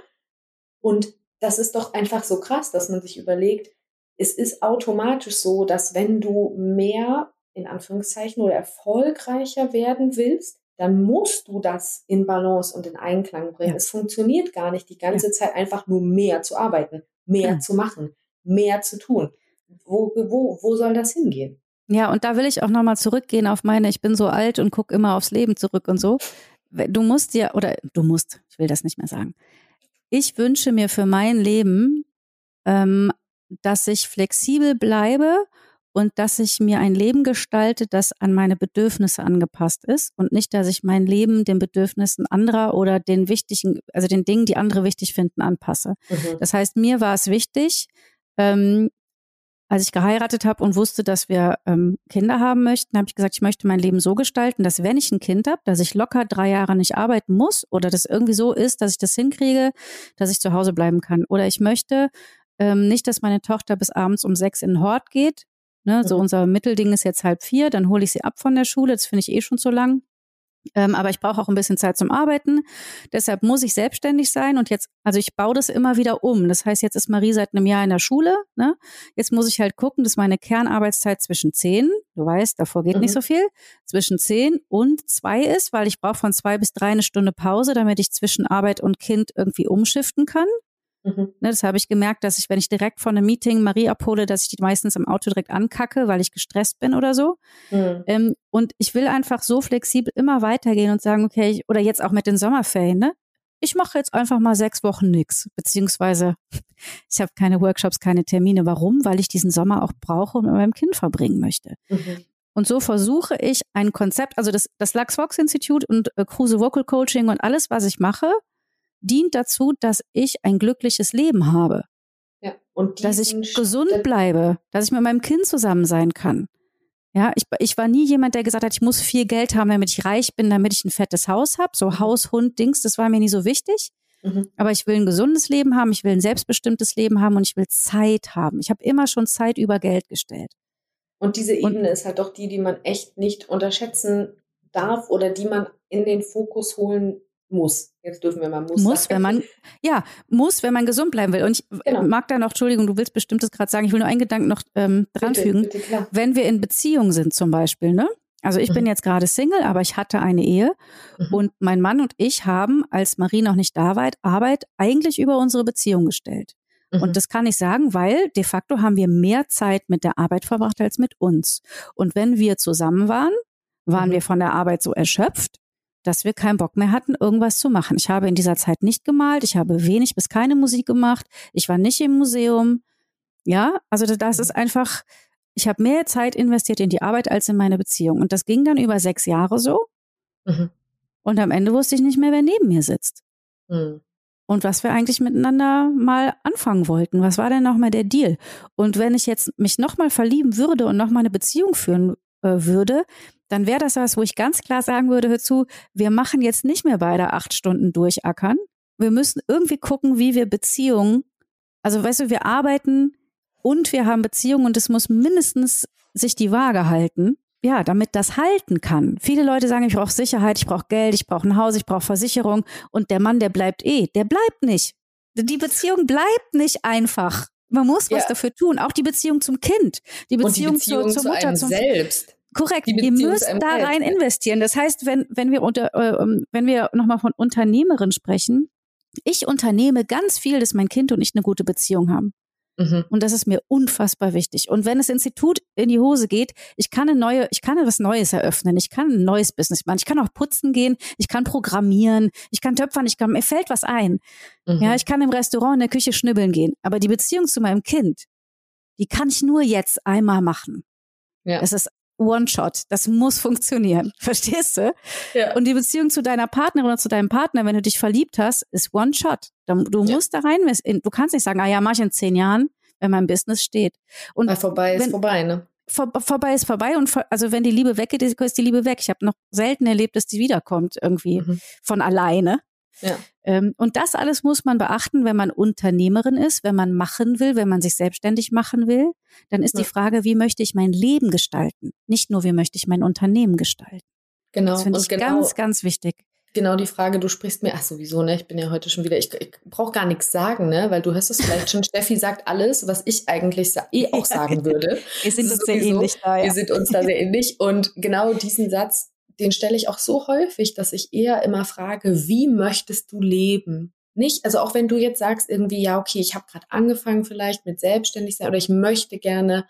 Und das ist doch einfach so krass, dass man sich überlegt, es ist automatisch so, dass wenn du mehr in Anführungszeichen oder erfolgreicher werden willst, dann musst du das in Balance und in Einklang bringen. Ja. Es funktioniert gar nicht, die ganze ja. Zeit einfach nur mehr zu arbeiten, mehr ja. zu machen, mehr zu tun. Wo, wo, wo soll das hingehen? Ja, und da will ich auch nochmal zurückgehen auf meine, ich bin so alt und gucke immer aufs Leben zurück und so. Du musst ja, oder du musst, ich will das nicht mehr sagen. Ich wünsche mir für mein Leben ähm, dass ich flexibel bleibe und dass ich mir ein Leben gestalte, das an meine Bedürfnisse angepasst ist und nicht, dass ich mein Leben den Bedürfnissen anderer oder den wichtigen, also den Dingen, die andere wichtig finden, anpasse. Mhm. Das heißt, mir war es wichtig, ähm, als ich geheiratet habe und wusste, dass wir ähm, Kinder haben möchten, habe ich gesagt, ich möchte mein Leben so gestalten, dass wenn ich ein Kind habe, dass ich locker drei Jahre nicht arbeiten muss oder das irgendwie so ist, dass ich das hinkriege, dass ich zu Hause bleiben kann. Oder ich möchte ähm, nicht, dass meine Tochter bis abends um sechs in den Hort geht. Ne? So mhm. unser Mittelding ist jetzt halb vier, dann hole ich sie ab von der Schule. Das finde ich eh schon zu lang. Ähm, aber ich brauche auch ein bisschen Zeit zum Arbeiten. Deshalb muss ich selbstständig sein. Und jetzt, also ich baue das immer wieder um. Das heißt, jetzt ist Marie seit einem Jahr in der Schule. Ne? Jetzt muss ich halt gucken, dass meine Kernarbeitszeit zwischen zehn, du weißt, davor geht mhm. nicht so viel, zwischen zehn und zwei ist, weil ich brauche von zwei bis drei eine Stunde Pause, damit ich zwischen Arbeit und Kind irgendwie umschiften kann. Mhm. Ne, das habe ich gemerkt, dass ich, wenn ich direkt von einem Meeting Marie abhole, dass ich die meistens im Auto direkt ankacke, weil ich gestresst bin oder so. Mhm. Ähm, und ich will einfach so flexibel immer weitergehen und sagen, okay, ich, oder jetzt auch mit den Sommerferien, ne? Ich mache jetzt einfach mal sechs Wochen nix, beziehungsweise <laughs> ich habe keine Workshops, keine Termine. Warum? Weil ich diesen Sommer auch brauche und mit meinem Kind verbringen möchte. Mhm. Und so versuche ich ein Konzept, also das, das Lux Vox Institute und äh, Kruse Vocal Coaching und alles, was ich mache, dient dazu, dass ich ein glückliches Leben habe. Ja, und dass ich gesund bleibe, dass ich mit meinem Kind zusammen sein kann. Ja, ich, ich war nie jemand, der gesagt hat, ich muss viel Geld haben, damit ich reich bin, damit ich ein fettes Haus habe. So mhm. Haus, Hund, Dings, das war mir nie so wichtig. Mhm. Aber ich will ein gesundes Leben haben, ich will ein selbstbestimmtes Leben haben und ich will Zeit haben. Ich habe immer schon Zeit über Geld gestellt. Und diese Ebene und, ist halt doch die, die man echt nicht unterschätzen darf oder die man in den Fokus holen muss. Jetzt dürfen wir mal muss. Muss, wenn man, ja, muss, wenn man gesund bleiben will. Und ich genau. mag da noch, Entschuldigung, du willst bestimmt das gerade sagen, ich will nur einen Gedanken noch ähm, dranfügen. Bitte, bitte, wenn wir in Beziehung sind zum Beispiel, ne? Also ich mhm. bin jetzt gerade Single, aber ich hatte eine Ehe mhm. und mein Mann und ich haben, als Marie noch nicht da war, Arbeit eigentlich über unsere Beziehung gestellt. Mhm. Und das kann ich sagen, weil de facto haben wir mehr Zeit mit der Arbeit verbracht als mit uns. Und wenn wir zusammen waren, waren mhm. wir von der Arbeit so erschöpft, dass wir keinen Bock mehr hatten, irgendwas zu machen. Ich habe in dieser Zeit nicht gemalt, ich habe wenig bis keine Musik gemacht, ich war nicht im Museum. Ja, also das ist einfach, ich habe mehr Zeit investiert in die Arbeit als in meine Beziehung. Und das ging dann über sechs Jahre so. Mhm. Und am Ende wusste ich nicht mehr, wer neben mir sitzt. Mhm. Und was wir eigentlich miteinander mal anfangen wollten. Was war denn nochmal der Deal? Und wenn ich jetzt mich nochmal verlieben würde und nochmal eine Beziehung führen äh, würde, dann wäre das was, wo ich ganz klar sagen würde, hör zu, wir machen jetzt nicht mehr beide acht Stunden durchackern. Wir müssen irgendwie gucken, wie wir Beziehungen, also weißt du, wir arbeiten und wir haben Beziehungen und es muss mindestens sich die Waage halten. Ja, damit das halten kann. Viele Leute sagen, ich brauche Sicherheit, ich brauche Geld, ich brauche ein Haus, ich brauche Versicherung und der Mann, der bleibt eh, der bleibt nicht. Die Beziehung bleibt nicht einfach. Man muss was ja. dafür tun. Auch die Beziehung zum Kind, die Beziehung, die Beziehung zur, zur Mutter, zum selbst. Korrekt. Ihr müsst da rein investieren. Das heißt, wenn, wenn wir unter, äh, ähm, wenn wir nochmal von Unternehmerin sprechen, ich unternehme ganz viel, dass mein Kind und ich eine gute Beziehung haben. Mhm. Und das ist mir unfassbar wichtig. Und wenn das Institut in die Hose geht, ich kann eine neue, ich kann etwas Neues eröffnen, ich kann ein neues Business machen, ich kann auch putzen gehen, ich kann programmieren, ich kann töpfern, ich kann, mir fällt was ein. Mhm. Ja, ich kann im Restaurant in der Küche schnibbeln gehen. Aber die Beziehung zu meinem Kind, die kann ich nur jetzt einmal machen. Ja. Es ist One-Shot. Das muss funktionieren. <laughs> Verstehst du? Ja. Und die Beziehung zu deiner Partnerin oder zu deinem Partner, wenn du dich verliebt hast, ist One-Shot. Du musst ja. da rein. Du kannst nicht sagen, ah ja, mach ich in zehn Jahren, wenn mein Business steht. Und Weil vorbei ist vorbei, ne? Vor, vorbei ist vorbei und vor, also wenn die Liebe weggeht, ist die Liebe weg. Ich habe noch selten erlebt, dass die wiederkommt irgendwie mhm. von alleine. Ja. Ähm, und das alles muss man beachten, wenn man Unternehmerin ist, wenn man machen will, wenn man sich selbstständig machen will. Dann ist ja. die Frage, wie möchte ich mein Leben gestalten? Nicht nur, wie möchte ich mein Unternehmen gestalten. Genau. Das finde ich genau, ganz, ganz wichtig. Genau die Frage, du sprichst mir, ach sowieso, ne? Ich bin ja heute schon wieder, ich, ich brauche gar nichts sagen, ne? Weil du hörst es vielleicht schon, <laughs> Steffi sagt alles, was ich eigentlich eh auch sagen würde. wir sind uns sehr ähnlich da, ja. Wir sind uns da sehr ähnlich. Und genau diesen Satz den stelle ich auch so häufig, dass ich eher immer frage, wie möchtest du leben? Nicht, also auch wenn du jetzt sagst irgendwie, ja, okay, ich habe gerade angefangen vielleicht mit selbstständig sein oder ich möchte gerne,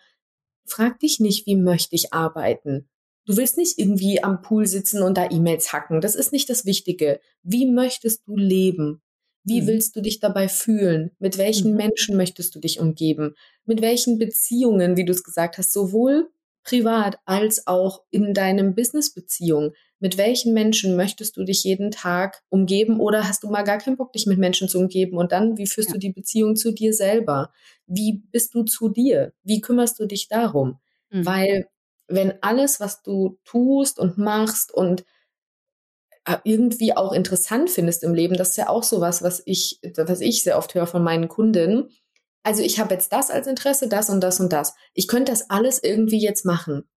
frag dich nicht, wie möchte ich arbeiten? Du willst nicht irgendwie am Pool sitzen und da E-Mails hacken. Das ist nicht das Wichtige. Wie möchtest du leben? Wie mhm. willst du dich dabei fühlen? Mit welchen mhm. Menschen möchtest du dich umgeben? Mit welchen Beziehungen, wie du es gesagt hast, sowohl privat als auch in deinem Business-Beziehung. Mit welchen Menschen möchtest du dich jeden Tag umgeben oder hast du mal gar keinen Bock, dich mit Menschen zu umgeben? Und dann, wie führst ja. du die Beziehung zu dir selber? Wie bist du zu dir? Wie kümmerst du dich darum? Mhm. Weil wenn alles, was du tust und machst und äh, irgendwie auch interessant findest im Leben, das ist ja auch sowas, was ich, was ich sehr oft höre von meinen Kunden, also ich habe jetzt das als Interesse, das und das und das. Ich könnte das alles irgendwie jetzt machen.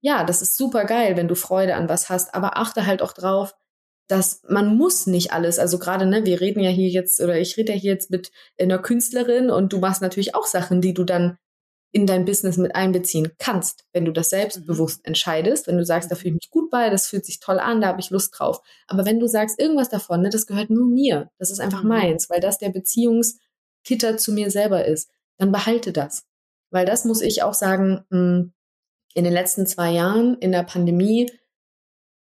Ja, das ist super geil, wenn du Freude an was hast, aber achte halt auch drauf, dass man muss nicht alles, also gerade, ne, wir reden ja hier jetzt, oder ich rede ja hier jetzt mit einer Künstlerin und du machst natürlich auch Sachen, die du dann in dein Business mit einbeziehen kannst, wenn du das selbstbewusst mhm. entscheidest, wenn du sagst, da fühle ich mich gut bei, das fühlt sich toll an, da habe ich Lust drauf. Aber wenn du sagst, irgendwas davon, ne, das gehört nur mir, das ist einfach mhm. meins, weil das der Beziehungs- Kitter zu mir selber ist, dann behalte das. Weil das muss ich auch sagen, hm, in den letzten zwei Jahren in der Pandemie,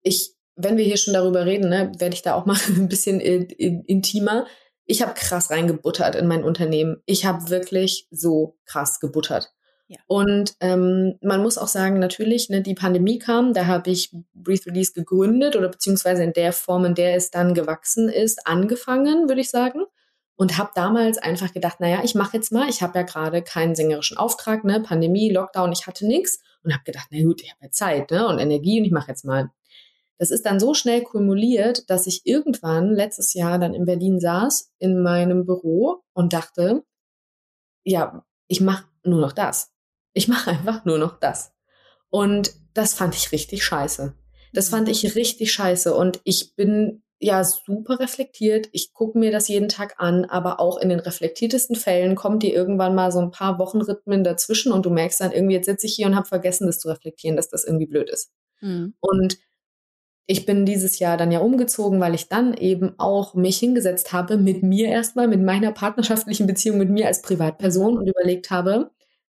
ich, wenn wir hier schon darüber reden, ne, werde ich da auch mal <laughs> ein bisschen in, in, intimer. Ich habe krass reingebuttert in mein Unternehmen. Ich habe wirklich so krass gebuttert. Ja. Und ähm, man muss auch sagen, natürlich, ne, die Pandemie kam, da habe ich Breathe Release gegründet oder beziehungsweise in der Form, in der es dann gewachsen ist, angefangen, würde ich sagen und habe damals einfach gedacht, naja, ich mache jetzt mal, ich habe ja gerade keinen sängerischen Auftrag, ne, Pandemie, Lockdown, ich hatte nichts und habe gedacht, na gut, ich habe ja Zeit ne, und Energie und ich mache jetzt mal. Das ist dann so schnell kumuliert, dass ich irgendwann letztes Jahr dann in Berlin saß in meinem Büro und dachte, ja, ich mache nur noch das. Ich mache einfach nur noch das. Und das fand ich richtig scheiße. Das fand ich richtig scheiße. Und ich bin ja super reflektiert. Ich gucke mir das jeden Tag an, aber auch in den reflektiertesten Fällen kommt dir irgendwann mal so ein paar Wochenrhythmen dazwischen und du merkst dann irgendwie, jetzt sitze ich hier und habe vergessen, das zu reflektieren, dass das irgendwie blöd ist. Mhm. Und ich bin dieses Jahr dann ja umgezogen, weil ich dann eben auch mich hingesetzt habe mit mir erstmal, mit meiner partnerschaftlichen Beziehung mit mir als Privatperson und überlegt habe,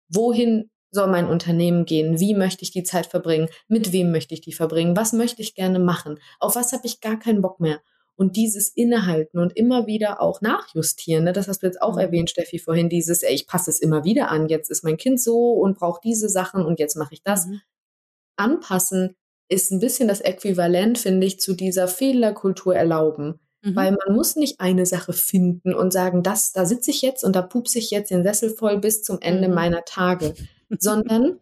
wohin soll mein Unternehmen gehen? Wie möchte ich die Zeit verbringen? Mit wem möchte ich die verbringen? Was möchte ich gerne machen? Auf was habe ich gar keinen Bock mehr? Und dieses Innehalten und immer wieder auch nachjustieren, ne? das hast du jetzt auch mhm. erwähnt, Steffi, vorhin, dieses, ey, ich passe es immer wieder an, jetzt ist mein Kind so und braucht diese Sachen und jetzt mache ich das. Mhm. Anpassen ist ein bisschen das Äquivalent, finde ich, zu dieser Fehlerkultur erlauben. Mhm. Weil man muss nicht eine Sache finden und sagen, das, da sitze ich jetzt und da pupse ich jetzt den Sessel voll bis zum Ende mhm. meiner Tage. Sondern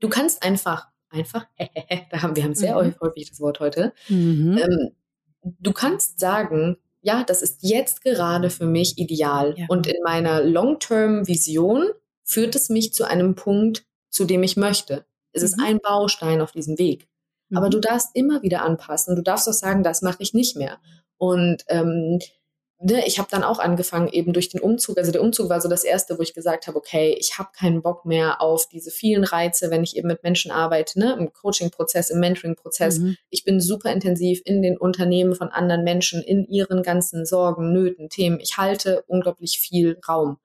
du kannst einfach, einfach, <laughs> da haben wir haben sehr mhm. häufig das Wort heute, mhm. ähm, du kannst sagen, ja, das ist jetzt gerade für mich ideal. Ja. Und in meiner Long-Term-Vision führt es mich zu einem Punkt, zu dem ich möchte. Es ist mhm. ein Baustein auf diesem Weg. Aber du mhm. darfst immer wieder anpassen. Du darfst auch sagen, das mache ich nicht mehr. Und ähm, ne, ich habe dann auch angefangen, eben durch den Umzug, also der Umzug war so das Erste, wo ich gesagt habe, okay, ich habe keinen Bock mehr auf diese vielen Reize, wenn ich eben mit Menschen arbeite, ne, im Coaching-Prozess, im Mentoring-Prozess. Mhm. Ich bin super intensiv in den Unternehmen von anderen Menschen, in ihren ganzen Sorgen, Nöten, Themen. Ich halte unglaublich viel Raum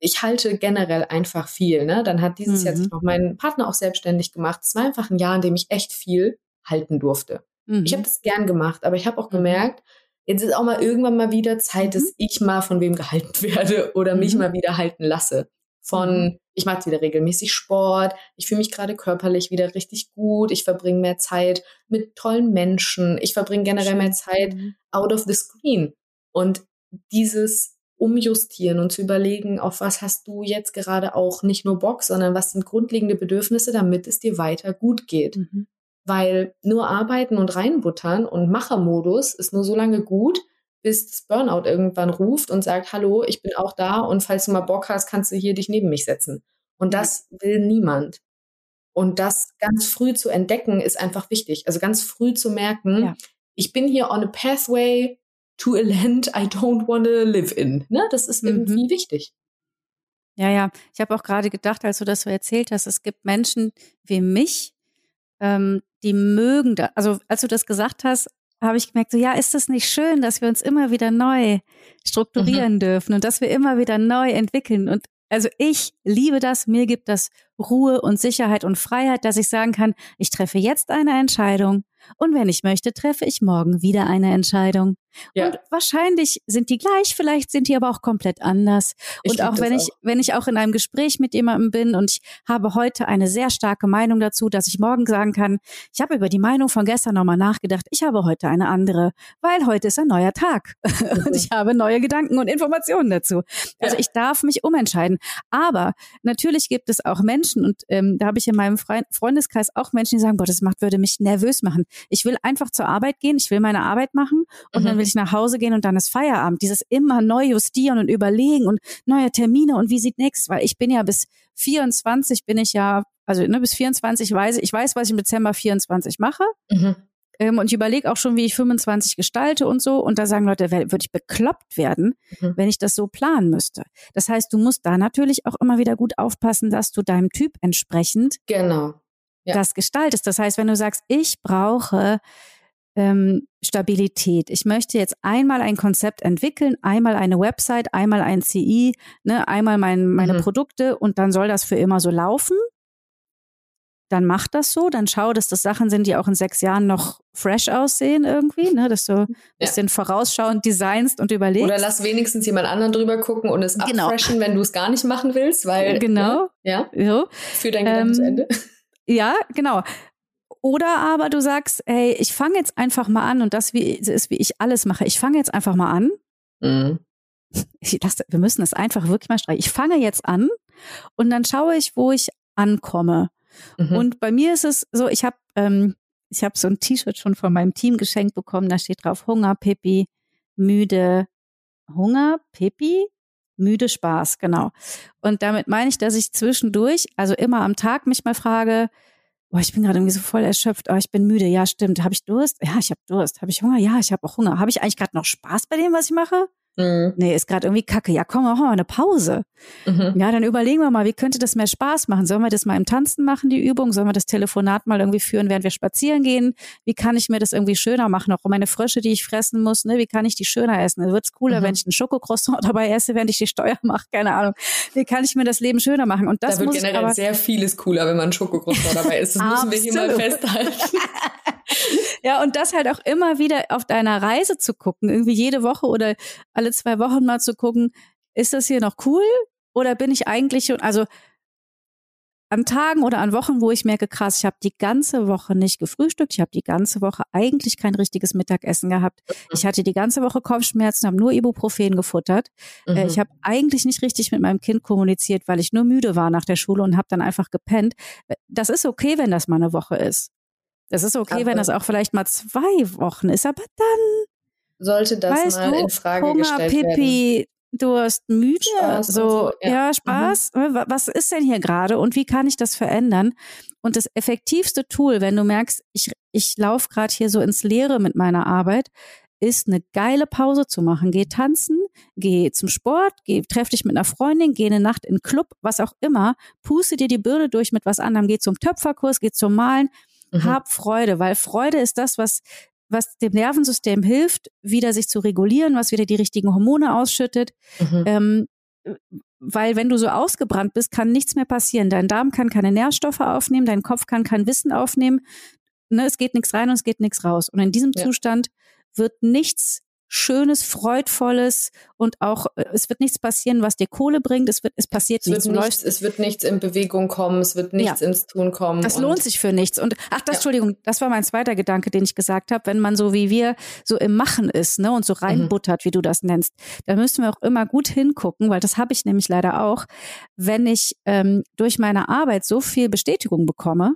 ich halte generell einfach viel. Ne? Dann hat dieses mhm. Jahr sich noch mein Partner auch selbstständig gemacht. Es war einfach ein Jahr, in dem ich echt viel halten durfte. Mhm. Ich habe das gern gemacht, aber ich habe auch mhm. gemerkt, jetzt ist auch mal irgendwann mal wieder Zeit, dass mhm. ich mal von wem gehalten <laughs> werde oder mich mal wieder halten lasse. Von, ich mache wieder regelmäßig Sport, ich fühle mich gerade körperlich wieder richtig gut, ich verbringe mehr Zeit mit tollen Menschen, ich verbringe generell mehr Zeit out of the screen. Und dieses umjustieren und zu überlegen, auf was hast du jetzt gerade auch nicht nur Bock, sondern was sind grundlegende Bedürfnisse, damit es dir weiter gut geht. Mhm. Weil nur arbeiten und reinbuttern und Machermodus ist nur so lange gut, bis das Burnout irgendwann ruft und sagt, hallo, ich bin auch da und falls du mal Bock hast, kannst du hier dich neben mich setzen. Und das will niemand. Und das ganz früh zu entdecken, ist einfach wichtig. Also ganz früh zu merken, ja. ich bin hier on a pathway to a land I don't want to live in. Ne? Das ist irgendwie mhm. wichtig. Ja, ja. Ich habe auch gerade gedacht, als du das so erzählt hast, es gibt Menschen wie mich, ähm, die mögen da. Also als du das gesagt hast, habe ich gemerkt, so ja, ist das nicht schön, dass wir uns immer wieder neu strukturieren mhm. dürfen und dass wir immer wieder neu entwickeln. Und also ich liebe das, mir gibt das Ruhe und Sicherheit und Freiheit, dass ich sagen kann, ich treffe jetzt eine Entscheidung und wenn ich möchte, treffe ich morgen wieder eine Entscheidung. Ja. Und wahrscheinlich sind die gleich, vielleicht sind die aber auch komplett anders. Ich und auch wenn ich, auch. wenn ich auch in einem Gespräch mit jemandem bin und ich habe heute eine sehr starke Meinung dazu, dass ich morgen sagen kann, ich habe über die Meinung von gestern nochmal nachgedacht, ich habe heute eine andere, weil heute ist ein neuer Tag <laughs> mhm. und ich habe neue Gedanken und Informationen dazu. Also ja. ich darf mich umentscheiden. Aber natürlich gibt es auch Menschen und ähm, da habe ich in meinem Freundeskreis auch Menschen, die sagen, boah, das macht, würde mich nervös machen. Ich will einfach zur Arbeit gehen, ich will meine Arbeit machen und mhm. dann will ich nach Hause gehen und dann ist Feierabend. Dieses immer neu justieren und überlegen und neue Termine und wie sieht nächstes, weil ich bin ja bis 24 bin ich ja, also ne, bis 24 weiß ich, ich weiß, was ich im Dezember 24 mache. Mhm. Ähm, und ich überlege auch schon, wie ich 25 gestalte und so. Und da sagen Leute, würde ich bekloppt werden, mhm. wenn ich das so planen müsste. Das heißt, du musst da natürlich auch immer wieder gut aufpassen, dass du deinem Typ entsprechend genau. Ja. das gestaltest. Das heißt, wenn du sagst, ich brauche ähm, Stabilität. Ich möchte jetzt einmal ein Konzept entwickeln, einmal eine Website, einmal ein CI, ne, einmal mein, meine mhm. Produkte und dann soll das für immer so laufen. Dann mach das so, dann schau, dass das Sachen sind, die auch in sechs Jahren noch fresh aussehen irgendwie, ne, dass du ein bisschen ja. vorausschauend designst und überlegst. Oder lass wenigstens jemand anderen drüber gucken und es genau. abfreshen, wenn du es gar nicht machen willst, weil genau, ja, ja. für dein Gedanken ähm. Ja, genau. Oder aber du sagst, hey, ich fange jetzt einfach mal an und das wie, ist, wie ich alles mache. Ich fange jetzt einfach mal an. Mhm. <laughs> Das, wir müssen es einfach wirklich mal streichen. Ich fange jetzt an und dann schaue ich, wo ich ankomme. Mhm. Und bei mir ist es so, ich habe ähm, ich habe so ein T-Shirt schon von meinem Team geschenkt bekommen. Da steht drauf Hunger, Pippi, müde, Hunger, Pippi, müde, Spaß, genau. Und damit meine ich, dass ich zwischendurch, also immer am Tag mich mal frage, boah, ich bin gerade irgendwie so voll erschöpft, oh, ich bin müde, ja, stimmt. Habe ich Durst? Ja, ich habe Durst. Habe ich Hunger? Ja, ich habe auch Hunger. Habe ich eigentlich gerade noch Spaß bei dem, was ich mache? Mhm. Nee, ist gerade irgendwie kacke. Ja, komm, mach mal eine Pause. Mhm. Ja, dann überlegen wir mal, wie könnte das mehr Spaß machen? Sollen wir das mal im Tanzen machen, die Übung? Sollen wir das Telefonat mal irgendwie führen, während wir spazieren gehen? Wie kann ich mir das irgendwie schöner machen? Auch meine Frösche, die ich fressen muss, ne? Wie kann ich die schöner essen? Wird es cooler, mhm. wenn ich einen Schokocroissant <laughs> dabei esse, während ich die Steuer mache? Keine Ahnung. Wie kann ich mir das Leben schöner machen? Und das da wird generell aber, sehr vieles cooler, wenn man einen Schokocroissant dabei isst. Das müssen wir hier mal festhalten. <laughs> ja, und das halt auch immer wieder auf deiner Reise zu gucken, irgendwie jede Woche oder alle zwei Wochen mal zu gucken, ist das hier noch cool? Oder bin ich eigentlich schon, also an Tagen oder an Wochen, wo ich merke, krass, ich habe die ganze Woche nicht gefrühstückt, ich habe die ganze Woche eigentlich kein richtiges Mittagessen gehabt. Mhm. Ich hatte die ganze Woche Kopfschmerzen, habe nur Ibuprofen gefuttert. Äh, mhm. Ich habe eigentlich nicht richtig mit meinem Kind kommuniziert, weil ich nur müde war nach der Schule und habe dann einfach gepennt. Äh, das ist okay, wenn das mal eine Woche ist. Das ist okay, aber wenn das auch vielleicht mal zwei Wochen ist, aber dann sollte das mal du, in Frage Hunger, gestellt Pipi, werden. Du hast müde, Spaß so, ja, ja. Spaß. Mhm. Was ist denn hier gerade und wie kann ich das verändern? Und das effektivste Tool, wenn du merkst, ich, ich laufe gerade hier so ins Leere mit meiner Arbeit, ist eine geile Pause zu machen. Geh tanzen, geh zum Sport, geh, treff dich mit einer Freundin, geh eine Nacht in den Club, was auch immer, puste dir die Birne durch mit was anderem, geh zum Töpferkurs, geh zum Malen, mhm. hab Freude, weil Freude ist das, was was dem Nervensystem hilft, wieder sich zu regulieren, was wieder die richtigen Hormone ausschüttet. Mhm. Ähm, weil wenn du so ausgebrannt bist, kann nichts mehr passieren. Dein Darm kann keine Nährstoffe aufnehmen, dein Kopf kann kein Wissen aufnehmen. Ne, es geht nichts rein und es geht nichts raus. Und in diesem ja. Zustand wird nichts Schönes, Freudvolles und auch, äh, es wird nichts passieren, was dir Kohle bringt. Es wird, es passiert es nichts. Wird nichts es wird nichts in Bewegung kommen, es wird nichts ja. ins Tun kommen. Das lohnt sich für nichts. Und ach, das, ja. Entschuldigung, das war mein zweiter Gedanke, den ich gesagt habe. Wenn man so wie wir so im Machen ist, ne, und so mhm. reinbuttert, mhm. wie du das nennst, da müssen wir auch immer gut hingucken, weil das habe ich nämlich leider auch, wenn ich ähm, durch meine Arbeit so viel Bestätigung bekomme,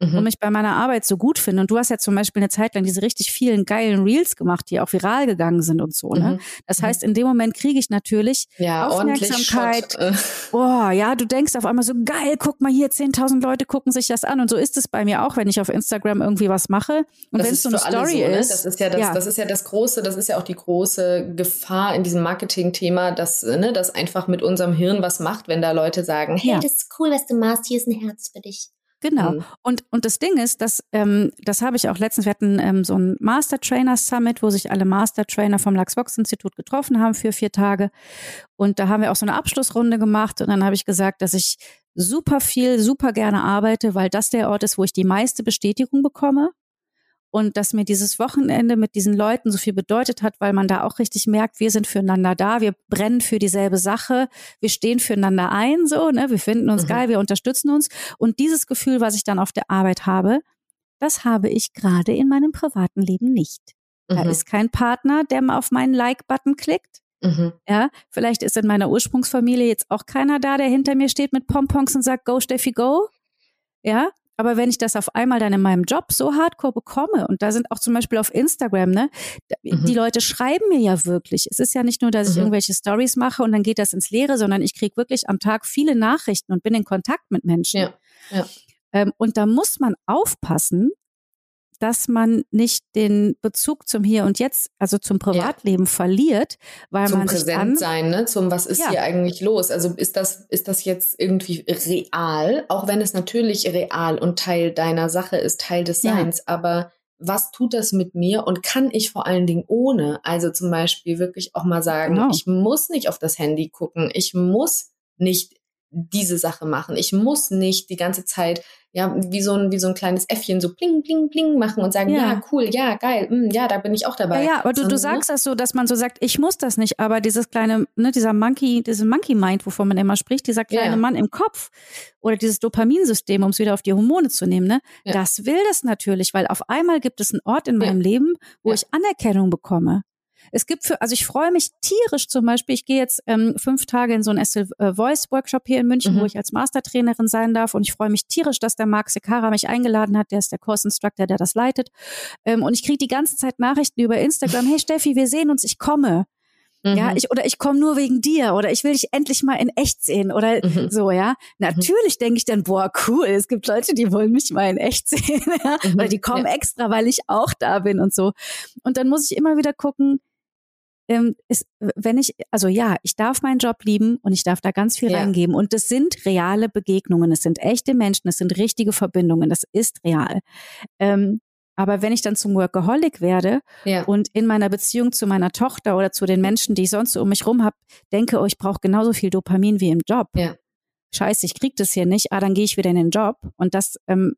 mhm. und mich bei meiner Arbeit so gut finde. Und du hast ja zum Beispiel eine Zeit lang diese richtig vielen geilen Reels gemacht, die auch viral gegangen sind und so. Ne? Mhm. Das heißt, in dem Moment kriege ich natürlich ja, Aufmerksamkeit. Boah, ja, du denkst auf einmal so geil, guck mal hier, 10.000 Leute gucken sich das an. Und so ist es bei mir auch, wenn ich auf Instagram irgendwie was mache. Und wenn es so eine Story so, ne? ist. Das ist ja das, ja. das ist ja das große, das ist ja auch die große Gefahr in diesem Marketing-Thema, dass, ne, das einfach mit unserem Hirn was macht, wenn da Leute sagen, hey, ja. das ist cool, was du machst, hier ist ein Herz für dich. Genau. Mhm. Und, und das Ding ist, dass, ähm, das habe ich auch letztens, wir hatten ähm, so ein Master Trainer Summit, wo sich alle Master Trainer vom Lux Vox Institut getroffen haben für vier Tage. Und da haben wir auch so eine Abschlussrunde gemacht. Und dann habe ich gesagt, dass ich super viel, super gerne arbeite, weil das der Ort ist, wo ich die meiste Bestätigung bekomme und dass mir dieses Wochenende mit diesen Leuten so viel bedeutet hat, weil man da auch richtig merkt, wir sind füreinander da, wir brennen für dieselbe Sache, wir stehen füreinander ein, so, ne, wir finden uns mhm. geil, wir unterstützen uns. Und dieses Gefühl, was ich dann auf der Arbeit habe, das habe ich gerade in meinem privaten Leben nicht. Da mhm. ist kein Partner, der mal auf meinen Like-Button klickt. Mhm. Ja, vielleicht ist in meiner Ursprungsfamilie jetzt auch keiner da, der hinter mir steht mit Pompons und sagt, go Steffi, go. Ja, aber wenn ich das auf einmal dann in meinem Job so hardcore bekomme, und da sind auch zum Beispiel auf Instagram, ne, mhm. die Leute schreiben mir ja wirklich. Es ist ja nicht nur, dass ich mhm. irgendwelche Stories mache und dann geht das ins Leere, sondern ich kriege wirklich am Tag viele Nachrichten und bin in Kontakt mit Menschen. Ja. Ja. Ähm, und da muss man aufpassen, dass man nicht den Bezug zum Hier und Jetzt, also zum Privatleben ja. verliert, weil zum man Präsent sich an, sein, ne? Zum was ist ja. hier eigentlich los? Also ist das ist das jetzt irgendwie real, auch wenn es natürlich real und Teil deiner Sache ist, Teil des Seins, ja. aber was tut das mit mir und kann ich vor allen Dingen ohne, also zum Beispiel wirklich auch mal sagen, genau. ich muss nicht auf das Handy gucken, ich muss nicht diese Sache machen. Ich muss nicht die ganze Zeit ja, wie so ein, wie so ein kleines Äffchen so pling, pling, pling machen und sagen, ja, ja cool, ja, geil, mh, hm, ja, da bin ich auch dabei. Ja, ja aber du, du ne? sagst das so, dass man so sagt, ich muss das nicht, aber dieses kleine, ne, dieser Monkey, diese Monkey Mind, wovon man immer spricht, dieser kleine ja. Mann im Kopf oder dieses Dopaminsystem, um es wieder auf die Hormone zu nehmen, ne, das will das natürlich, weil auf einmal gibt es einen Ort in meinem Leben, wo ich Anerkennung bekomme. Es gibt für, also ich freue mich tierisch zum Beispiel, ich gehe jetzt ähm, fünf Tage in so einen Estelle äh, Voice Workshop hier in München, mhm. wo ich als Mastertrainerin sein darf und ich freue mich tierisch, dass der Marc Sekara mich eingeladen hat, der ist der Course Instructor, der das leitet ähm, und ich kriege die ganze Zeit Nachrichten über Instagram, hey Steffi, wir sehen uns, ich komme. Ja, mhm. ich oder ich komme nur wegen dir oder ich will dich endlich mal in echt sehen oder mhm. so, ja. Natürlich mhm. denke ich dann, boah, cool, es gibt Leute, die wollen mich mal in echt <laughs> sehen, ja? oder die kommen ja. extra, weil ich auch da bin und so. Und dann muss ich immer wieder gucken, ähm, ist, wenn ich, also ja, ich darf meinen Job lieben und ich darf da ganz viel ja. reingeben. Und das sind reale Begegnungen, es sind echte Menschen, es sind richtige Verbindungen, das ist real. Ähm, aber wenn ich dann zum Workaholic werde ja. und in meiner Beziehung zu meiner Tochter oder zu den Menschen, die ich sonst so um mich rum habe, denke, oh, ich brauche genauso viel Dopamin wie im Job. Ja. Scheiße, ich krieg das hier nicht, ah, dann gehe ich wieder in den Job. Und das ähm,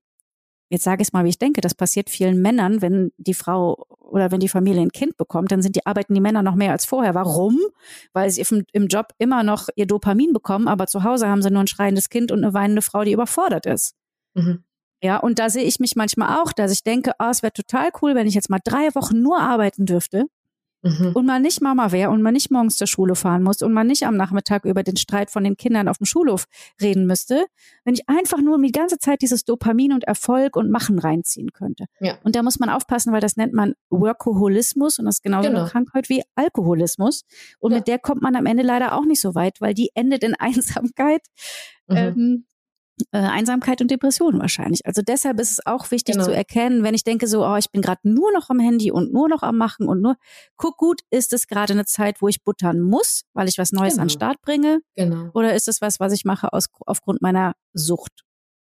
jetzt sage ich es mal, wie ich denke, das passiert vielen Männern, wenn die Frau oder wenn die Familie ein Kind bekommt, dann sind die, arbeiten die Männer noch mehr als vorher. Warum? Weil sie im, im Job immer noch ihr Dopamin bekommen, aber zu Hause haben sie nur ein schreiendes Kind und eine weinende Frau, die überfordert ist. Mhm. Ja, und da sehe ich mich manchmal auch, dass ich denke, oh, es wäre total cool, wenn ich jetzt mal drei Wochen nur arbeiten dürfte mhm. und mal nicht Mama wäre und mal nicht morgens zur Schule fahren muss und mal nicht am Nachmittag über den Streit von den Kindern auf dem Schulhof reden müsste, wenn ich einfach nur die ganze Zeit dieses Dopamin und Erfolg und Machen reinziehen könnte. Ja. Und da muss man aufpassen, weil das nennt man Workoholismus und das ist genauso genau. eine Krankheit wie Alkoholismus. Und ja. mit der kommt man am Ende leider auch nicht so weit, weil die endet in <laughs> Einsamkeit. Mhm. Ähm, äh, Einsamkeit und Depression wahrscheinlich. Also deshalb ist es auch wichtig genau. zu erkennen, wenn ich denke so, oh, ich bin gerade nur noch am Handy und nur noch am Machen und nur, guck gut, ist es gerade eine Zeit, wo ich buttern muss, weil ich was Neues genau. an den Start bringe? Genau. Oder ist es was, was ich mache aus, aufgrund meiner Sucht?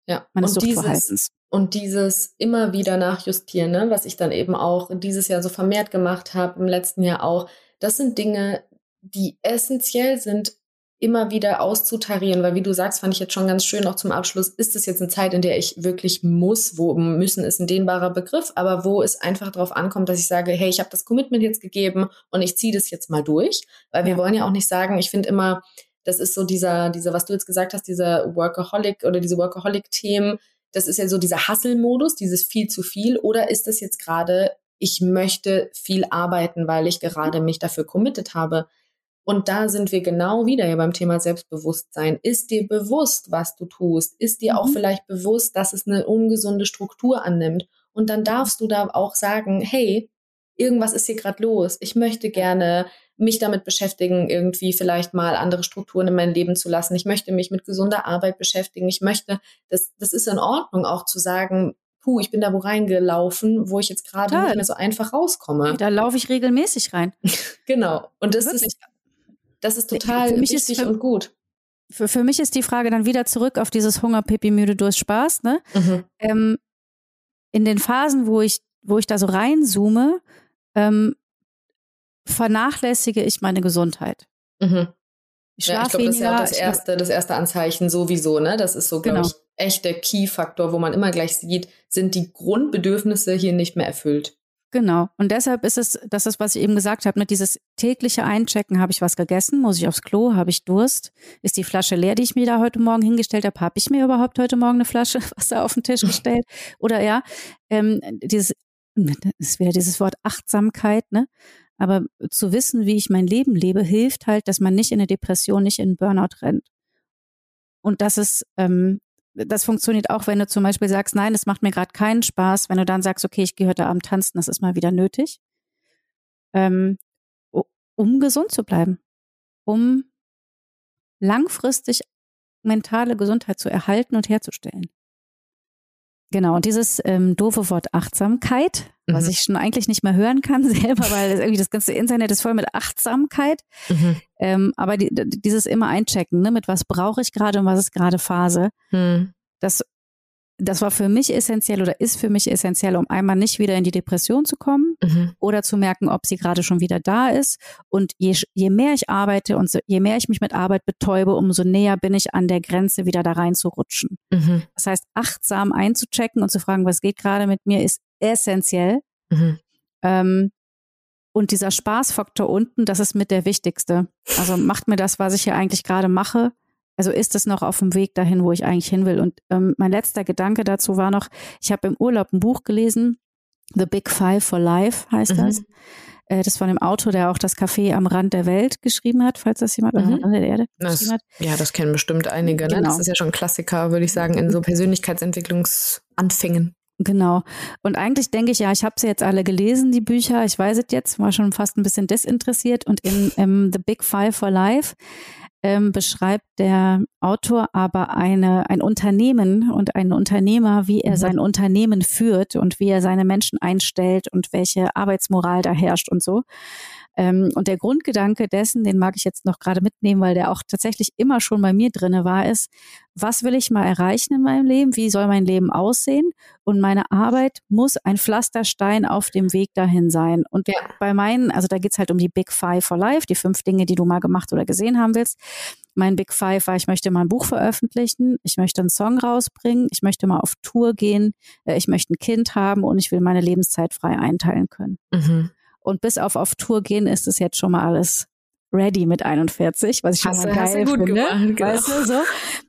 Ja. Meines und Suchtverhaltens. Dieses, und dieses immer wieder nachjustieren, ne, was ich dann eben auch dieses Jahr so vermehrt gemacht habe, im letzten Jahr auch, das sind Dinge, die essentiell sind immer wieder auszutarieren, weil wie du sagst, fand ich jetzt schon ganz schön auch zum Abschluss, ist es jetzt eine Zeit, in der ich wirklich muss, wo müssen ist ein dehnbarer Begriff, aber wo es einfach darauf ankommt, dass ich sage, hey, ich habe das Commitment jetzt gegeben und ich ziehe das jetzt mal durch, weil wir ja. wollen ja auch nicht sagen, ich finde immer, das ist so dieser, dieser, was du jetzt gesagt hast, dieser Workaholic oder diese Workaholic-Themen, das ist ja so dieser Hustle-Modus, dieses viel zu viel, oder ist das jetzt gerade, ich möchte viel arbeiten, weil ich gerade mich dafür committed habe? Und da sind wir genau wieder ja beim Thema Selbstbewusstsein. Ist dir bewusst, was du tust? Ist dir mhm. auch vielleicht bewusst, dass es eine ungesunde Struktur annimmt? Und dann darfst du da auch sagen, hey, irgendwas ist hier gerade los. Ich möchte gerne mich damit beschäftigen, irgendwie vielleicht mal andere Strukturen in mein Leben zu lassen. Ich möchte mich mit gesunder Arbeit beschäftigen. Ich möchte, das, das ist in Ordnung, auch zu sagen, puh, ich bin da wo reingelaufen, wo ich jetzt gerade nicht mehr so einfach rauskomme. Da laufe ich regelmäßig rein. <laughs> genau. Und das Wirklich? ist das ist total für mich wichtig ist für, und gut. Für, für mich ist die Frage dann wieder zurück auf dieses Hunger, Pipi, müde, Durst, Spaß. Ne? Mhm. Ähm, in den Phasen, wo ich, wo ich da so reinzoome, ähm, vernachlässige ich meine Gesundheit. Mhm. Ich ja, ich glaube, das ist ja das erste, das erste Anzeichen sowieso, ne? Das ist so, glaube genau. ich, echt der Key-Faktor, wo man immer gleich sieht, sind die Grundbedürfnisse hier nicht mehr erfüllt. Genau. Und deshalb ist es, das ist, was ich eben gesagt habe, mit dieses tägliche Einchecken, habe ich was gegessen, muss ich aufs Klo, habe ich Durst, ist die Flasche leer, die ich mir da heute Morgen hingestellt habe, habe ich mir überhaupt heute Morgen eine Flasche <laughs> Wasser auf den Tisch gestellt? Oder ja, ähm, dieses, ist wieder dieses Wort Achtsamkeit, ne? Aber zu wissen, wie ich mein Leben lebe, hilft halt, dass man nicht in eine Depression, nicht in einen Burnout rennt. Und das ist ähm, das funktioniert auch, wenn du zum Beispiel sagst, nein, das macht mir gerade keinen Spaß, wenn du dann sagst, okay, ich gehe heute Abend tanzen, das ist mal wieder nötig, ähm, um gesund zu bleiben, um langfristig mentale Gesundheit zu erhalten und herzustellen. Genau, und dieses ähm, doofe Wort Achtsamkeit, mhm. was ich schon eigentlich nicht mehr hören kann <laughs> selber, weil das irgendwie das ganze Internet ist voll mit Achtsamkeit. Mhm. Ähm, aber die, dieses immer einchecken, ne, mit was brauche ich gerade und was ist gerade Phase, mhm. das das war für mich essentiell oder ist für mich essentiell, um einmal nicht wieder in die Depression zu kommen mhm. oder zu merken, ob sie gerade schon wieder da ist. Und je, je mehr ich arbeite und so, je mehr ich mich mit Arbeit betäube, umso näher bin ich an der Grenze, wieder da reinzurutschen. Mhm. Das heißt, achtsam einzuchecken und zu fragen, was geht gerade mit mir, ist essentiell. Mhm. Ähm, und dieser Spaßfaktor unten, das ist mit der wichtigste. Also macht mir das, was ich hier eigentlich gerade mache, also ist es noch auf dem Weg dahin, wo ich eigentlich hin will. Und ähm, mein letzter Gedanke dazu war noch, ich habe im Urlaub ein Buch gelesen, The Big Five for Life heißt mhm. das. Äh, das von dem Autor, der auch das Café am Rand der Welt geschrieben hat, falls das jemand mhm. am Rand der Erde das, geschrieben hat. Ja, das kennen bestimmt einige. Ne? Genau. Das ist ja schon ein Klassiker, würde ich sagen, in so Persönlichkeitsentwicklungsanfängen. Genau. Und eigentlich denke ich, ja, ich habe sie jetzt alle gelesen, die Bücher. Ich weiß es jetzt, war schon fast ein bisschen desinteressiert. Und in, in The Big Five for Life ähm, beschreibt der Autor aber eine, ein Unternehmen und einen Unternehmer, wie er mhm. sein Unternehmen führt und wie er seine Menschen einstellt und welche Arbeitsmoral da herrscht und so. Ähm, und der Grundgedanke dessen, den mag ich jetzt noch gerade mitnehmen, weil der auch tatsächlich immer schon bei mir drinne war, ist, was will ich mal erreichen in meinem Leben? Wie soll mein Leben aussehen? Und meine Arbeit muss ein Pflasterstein auf dem Weg dahin sein. Und ja. bei meinen, also da geht's halt um die Big Five for Life, die fünf Dinge, die du mal gemacht oder gesehen haben willst. Mein Big Five war, ich möchte mal ein Buch veröffentlichen, ich möchte einen Song rausbringen, ich möchte mal auf Tour gehen, äh, ich möchte ein Kind haben und ich will meine Lebenszeit frei einteilen können. Mhm. Und bis auf auf Tour gehen ist es jetzt schon mal alles ready mit 41, was ich hast schon mal geil finde. Gemacht, genau. Weißt du, so.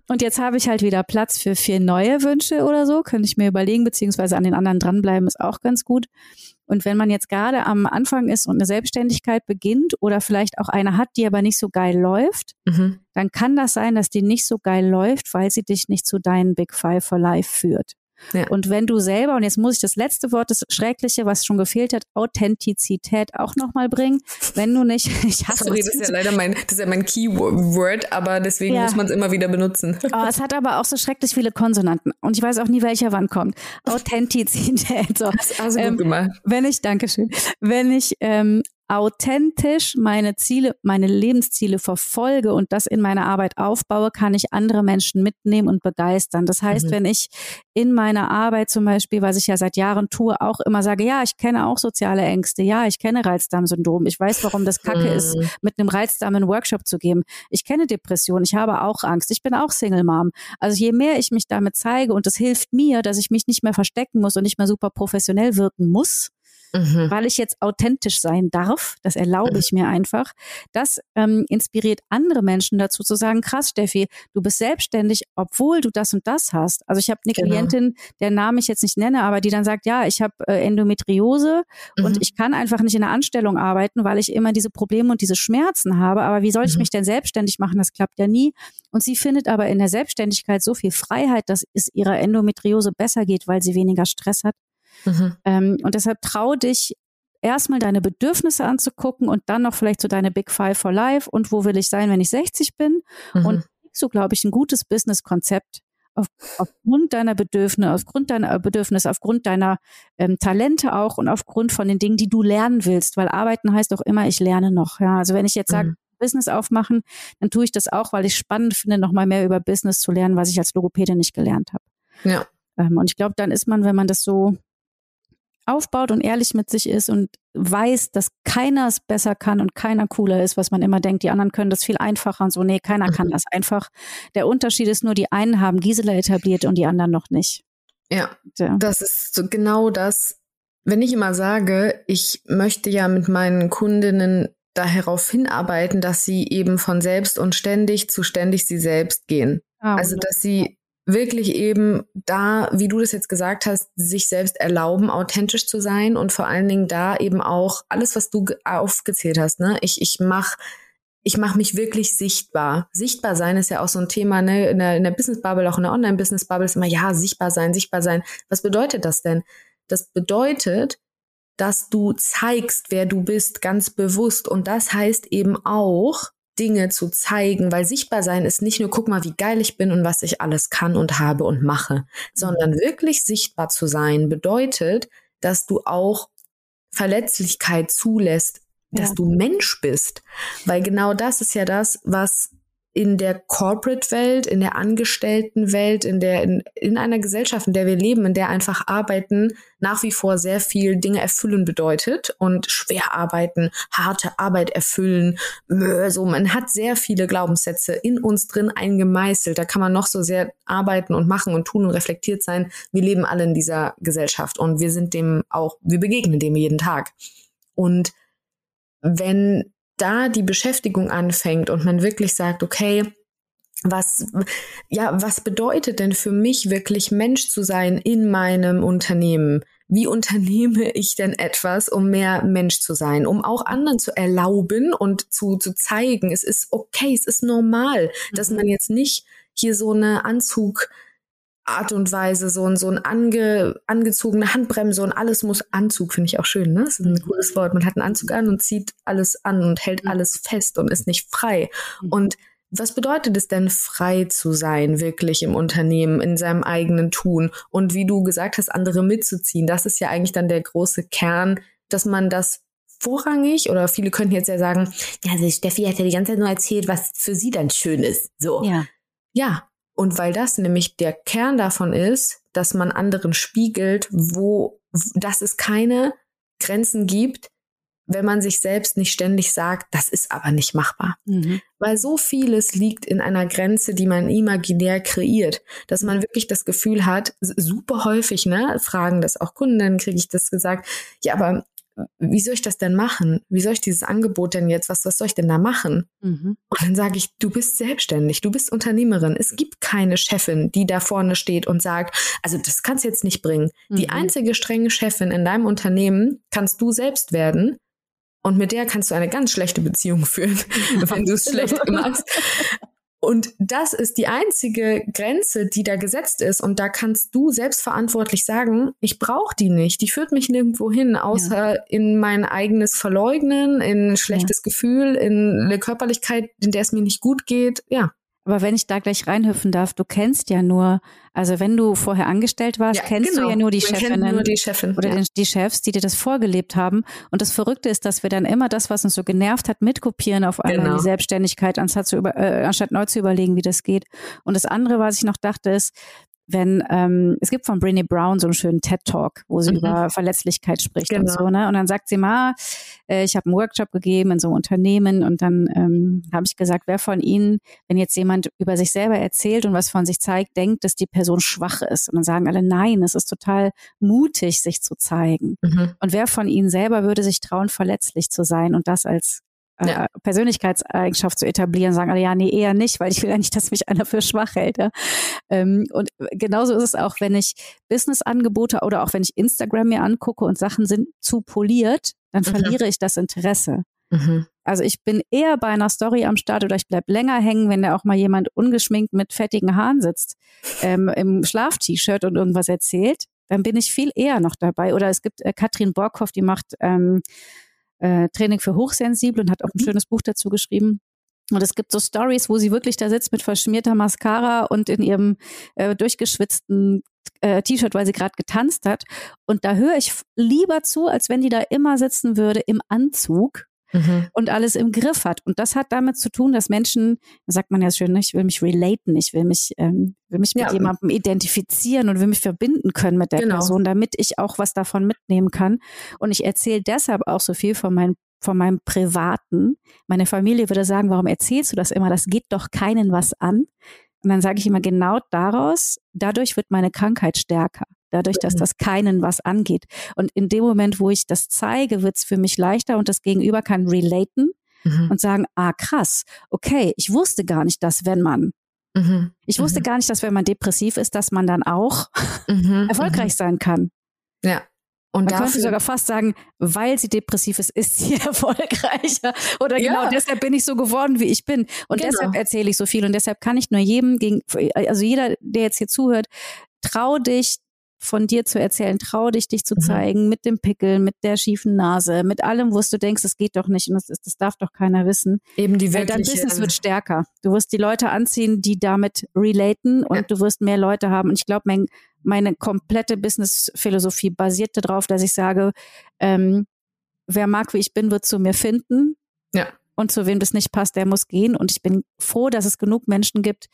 Und jetzt habe ich halt wieder Platz für vier neue Wünsche oder so, könnte ich mir überlegen, beziehungsweise an den anderen dranbleiben ist auch ganz gut. Und wenn man jetzt gerade am Anfang ist und eine Selbstständigkeit beginnt oder vielleicht auch eine hat, die aber nicht so geil läuft, mhm. dann kann das sein, dass die nicht so geil läuft, weil sie dich nicht zu deinen Big Five for Life führt. Ja. Und wenn du selber, und jetzt muss ich das letzte Wort, das Schreckliche, was schon gefehlt hat, Authentizität auch nochmal bringen. Wenn du nicht, <laughs> ich hasse Sorry, das ist ja leider mein, das ist ja mein Keyword, aber deswegen ja. muss man es immer wieder benutzen. <laughs> Oh, es hat aber auch so schrecklich viele Konsonanten. Und ich weiß auch nie, welcher wann kommt. <laughs> Authentizität. So. Das hast du ähm, gut gemacht. Wenn ich, Dankeschön, wenn ich ähm, authentisch meine Ziele, meine Lebensziele verfolge und das in meiner Arbeit aufbaue, kann ich andere Menschen mitnehmen und begeistern. Das heißt, mhm. wenn ich in meiner Arbeit zum Beispiel, was ich ja seit Jahren tue, auch immer sage, ja, ich kenne auch soziale Ängste, ja, ich kenne Reizdarmsyndrom, ich weiß, warum das Kacke mhm. ist, mit einem Reizdarm einen Workshop zu geben. Ich kenne Depression, ich habe auch Angst, ich bin auch Single Mom. Also je mehr ich mich damit zeige und es hilft mir, dass ich mich nicht mehr verstecken muss und nicht mehr super professionell wirken muss, mhm. weil ich jetzt authentisch sein darf. Das erlaube ich mir einfach. Das ähm, inspiriert andere Menschen dazu zu sagen, krass, Steffi, du bist selbstständig, obwohl du das und das hast. Also ich habe eine genau. Klientin, der Name ich jetzt nicht nenne, aber die dann sagt, ja, ich habe äh, Endometriose mhm. und ich kann einfach nicht in der Anstellung arbeiten, weil ich immer diese Probleme und diese Schmerzen habe. Aber wie soll ich mhm. mich denn selbstständig machen? Das klappt ja nie. Und sie findet aber in der Selbstständigkeit so viel Freiheit, dass es ihrer Endometriose besser geht, weil sie weniger Stress hat. Mhm. Ähm, und deshalb trau dich, erstmal deine Bedürfnisse anzugucken und dann noch vielleicht so deine Big Five for Life und wo will ich sein, wenn ich 60 bin. Mhm. Und so, glaube ich, ein gutes Business-Konzept auf, aufgrund deiner Bedürfnisse, aufgrund deiner Bedürfnisse, aufgrund deiner ähm, Talente auch und aufgrund von den Dingen, die du lernen willst, weil arbeiten heißt auch immer, ich lerne noch. Ja, also wenn ich jetzt sage, mhm. Business aufmachen, dann tue ich das auch, weil ich spannend finde, noch mal mehr über Business zu lernen, was ich als Logopäde nicht gelernt habe. Ja. Ähm, und ich glaube, dann ist man, wenn man das so aufbaut und ehrlich mit sich ist und weiß, dass keiner es besser kann und keiner cooler ist, was man immer denkt, die anderen können das viel einfacher und so. Nee, keiner mhm. kann das einfach. Der Unterschied ist nur, die einen haben Gisela etabliert und die anderen noch nicht. Ja, ja. das ist so genau das. Wenn ich immer sage, ich möchte ja mit meinen Kundinnen darauf hinarbeiten, dass sie eben von selbst und ständig zu ständig sie selbst gehen. Ah, also, dass sie wirklich eben da, wie du das jetzt gesagt hast, sich selbst erlauben, authentisch zu sein und vor allen Dingen da eben auch alles, was du aufgezählt hast, ne? Ich, ich mach ich mache mich wirklich sichtbar. Sichtbar sein ist ja auch so ein Thema, ne? In der, in der Business Bubble, auch in der Online Business Bubble ist immer, ja, sichtbar sein, sichtbar sein. Was bedeutet das denn? Das bedeutet, dass du zeigst, wer du bist, ganz bewusst. Und das heißt eben auch, Dinge zu zeigen, weil sichtbar sein ist nicht nur, guck mal, wie geil ich bin und was ich alles kann und habe und mache, sondern wirklich sichtbar zu sein bedeutet, dass du auch Verletzlichkeit zulässt, dass ja. du Mensch bist. Weil genau das ist ja das, was in der Corporate-Welt, in der Angestellten-Welt, in der in, in einer Gesellschaft, in der wir leben, in der einfach Arbeiten nach wie vor sehr viel Dinge erfüllen bedeutet und schwer arbeiten, harte Arbeit erfüllen. So, man hat sehr viele Glaubenssätze in uns drin eingemeißelt. Da kann man noch so sehr arbeiten und machen und tun und reflektiert sein. Wir leben alle in dieser Gesellschaft und wir sind dem auch, wir begegnen dem jeden Tag. Und wenn da die Beschäftigung anfängt und man wirklich sagt, okay, was, ja, was bedeutet denn für mich wirklich Mensch zu sein in meinem Unternehmen? Wie unternehme <laughs> ich denn etwas, um mehr Mensch zu sein, um auch anderen zu erlauben und zu, zu zeigen, es ist okay, es ist normal, dass mhm. man jetzt nicht hier so eine Anzug, Art und Weise, so ein, so ein ange, angezogene Handbremse und alles muss Anzug, finde ich auch schön, ne? Das ist ein mhm. cooles Wort. Man hat einen Anzug an und zieht alles an und hält mhm. alles fest und ist nicht frei. Mhm. Und was bedeutet es denn, frei zu sein, wirklich im Unternehmen, in seinem eigenen Tun? Und wie du gesagt hast, andere mitzuziehen, das ist ja eigentlich dann der große Kern, dass man das vorrangig oder viele könnten jetzt ja sagen, ja, also Steffi hat ja die ganze Zeit nur erzählt, was für sie dann schön ist. So. Ja. Ja. Und weil das nämlich der Kern davon ist, dass man anderen spiegelt, wo, dass es keine Grenzen gibt, wenn man sich selbst nicht ständig sagt, das ist aber nicht machbar. Mhm. Weil so vieles liegt in einer Grenze, die man imaginär kreiert, dass man wirklich das Gefühl hat, super häufig, ne, fragen das auch Kunden, kriege ich das gesagt, ja, aber wie soll ich das denn machen? Wie soll ich dieses Angebot denn jetzt, was, was soll ich denn da machen? Mhm. Und dann sage ich, du bist selbstständig, du bist Unternehmerin. Es gibt keine Chefin, die da vorne steht und sagt, also das kannst du jetzt nicht bringen. Mhm. Die einzige strenge Chefin in deinem Unternehmen kannst du selbst werden. Und mit der kannst du eine ganz schlechte Beziehung führen, <laughs> wenn du es schlecht <laughs> machst. Und das ist die einzige Grenze, die da gesetzt ist. Und da kannst du selbstverantwortlich sagen, ich brauche die nicht. Die führt mich nirgendwo hin, außer ja. in mein eigenes Verleugnen, in ein schlechtes ja. Gefühl, in eine Körperlichkeit, in der es mir nicht gut geht. Ja. Aber wenn ich da gleich reinhüpfen darf, du kennst ja nur, also wenn du vorher angestellt warst, ja, kennst genau. du ja nur die Chefinnen nur die Chefin, oder ja. die Chefs, die dir das vorgelebt haben. Und das Verrückte ist, dass wir dann immer das, was uns so genervt hat, mitkopieren auf einmal genau. die Selbstständigkeit, anstatt, zu über, äh, anstatt neu zu überlegen, wie das geht. Und das andere, was ich noch dachte, ist, wenn ähm, es gibt von Brené Brown so einen schönen TED Talk, wo sie mhm. über Verletzlichkeit spricht genau. und so, ne? Und dann sagt sie mal, äh, ich habe einen Workshop gegeben in so einem Unternehmen und dann ähm, habe ich gesagt, wer von Ihnen, wenn jetzt jemand über sich selber erzählt und was von sich zeigt, denkt, dass die Person schwach ist. Und dann sagen alle, nein, es ist total mutig, sich zu zeigen. Mhm. Und wer von Ihnen selber würde sich trauen, verletzlich zu sein und das als ja. Äh, Persönlichkeitseigenschaft zu etablieren, sagen alle, ja, nee, eher nicht, weil ich will ja nicht, dass mich einer für schwach hält. Ja? Ähm, und genauso ist es auch, wenn ich Business-Angebote oder auch wenn ich Instagram mir angucke und Sachen sind zu poliert, dann mhm. verliere ich das Interesse. Mhm. Also ich bin eher bei einer Story am Start oder ich bleib länger hängen, wenn da auch mal jemand ungeschminkt mit fettigen Haaren sitzt, ähm, im Schlaf-T-Shirt und irgendwas erzählt, dann bin ich viel eher noch dabei. Oder es gibt äh, Katrin Borkhoff, die macht ähm, äh, Training für Hochsensible und hat auch ein mhm. schönes Buch dazu geschrieben. Und es gibt so Stories, wo sie wirklich da sitzt mit verschmierter Mascara und in ihrem äh, durchgeschwitzten äh, T-Shirt, weil sie gerade getanzt hat. Und da höre ich lieber zu, als wenn die da immer sitzen würde im Anzug mhm. und alles im Griff hat. Und das hat damit zu tun, dass Menschen, da sagt man ja schön, ne, ich will mich relaten, ich will mich, ähm, will mich mit ja. jemandem identifizieren und will mich verbinden können mit der genau. Person, damit ich auch was davon mitnehmen kann. Und ich erzähle deshalb auch so viel von meinen von meinem Privaten. Meine Familie würde sagen, warum erzählst du das immer? Das geht doch keinen was an. Und dann sage ich immer genau daraus, dadurch wird meine Krankheit stärker dadurch, dass mhm. das keinen was angeht. Und in dem Moment, wo ich das zeige, wird es für mich leichter und das Gegenüber kann relaten mhm. und sagen, ah krass, okay, ich wusste gar nicht, dass wenn man Mhm. Ich wusste mhm. gar nicht, dass wenn man depressiv ist, dass man dann auch mhm. <laughs> erfolgreich sein kann. Ja. Und man dafür, könnte sogar fast sagen, weil sie depressiv ist, ist sie <laughs> erfolgreicher. Oder genau ja. deshalb bin ich so geworden, wie ich bin. Und genau. deshalb erzähle ich so viel. Und deshalb kann ich nur jedem gegen, also jeder, der jetzt hier zuhört, trau dich, von dir zu erzählen, trau dich, dich zu mhm. zeigen, mit dem Pickel, mit der schiefen Nase, mit allem, wo du denkst, es geht doch nicht und das, das darf doch keiner wissen. Eben die wirkliche. Dein Business wird stärker. Du wirst die Leute anziehen, die damit relaten und ja. du wirst mehr Leute haben. Und ich glaube, mein, meine komplette Business-Philosophie basiert darauf, dass ich sage, ähm, wer mag, wie ich bin, wird zu mir finden. Ja. Und zu wem das nicht passt, der muss gehen. Und ich bin froh, dass es genug Menschen gibt,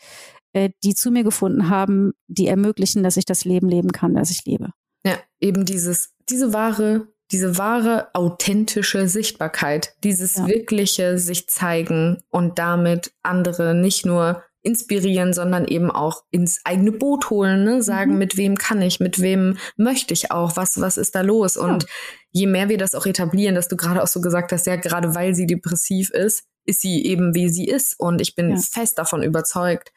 äh, die zu mir gefunden haben, die ermöglichen, dass ich das Leben leben kann, das ich lebe. Ja, eben dieses, diese wahre, diese wahre authentische Sichtbarkeit, dieses ja. wirkliche sich zeigen und damit andere nicht nur inspirieren, sondern eben auch ins eigene Boot holen, ne? sagen, mhm. mit wem kann ich, mit wem möchte ich auch, was, was ist da los? Ja. Und je mehr wir das auch etablieren, dass du gerade auch so gesagt hast, ja, gerade weil sie depressiv ist, ist sie eben wie sie ist. Und ich bin ja. fest davon überzeugt,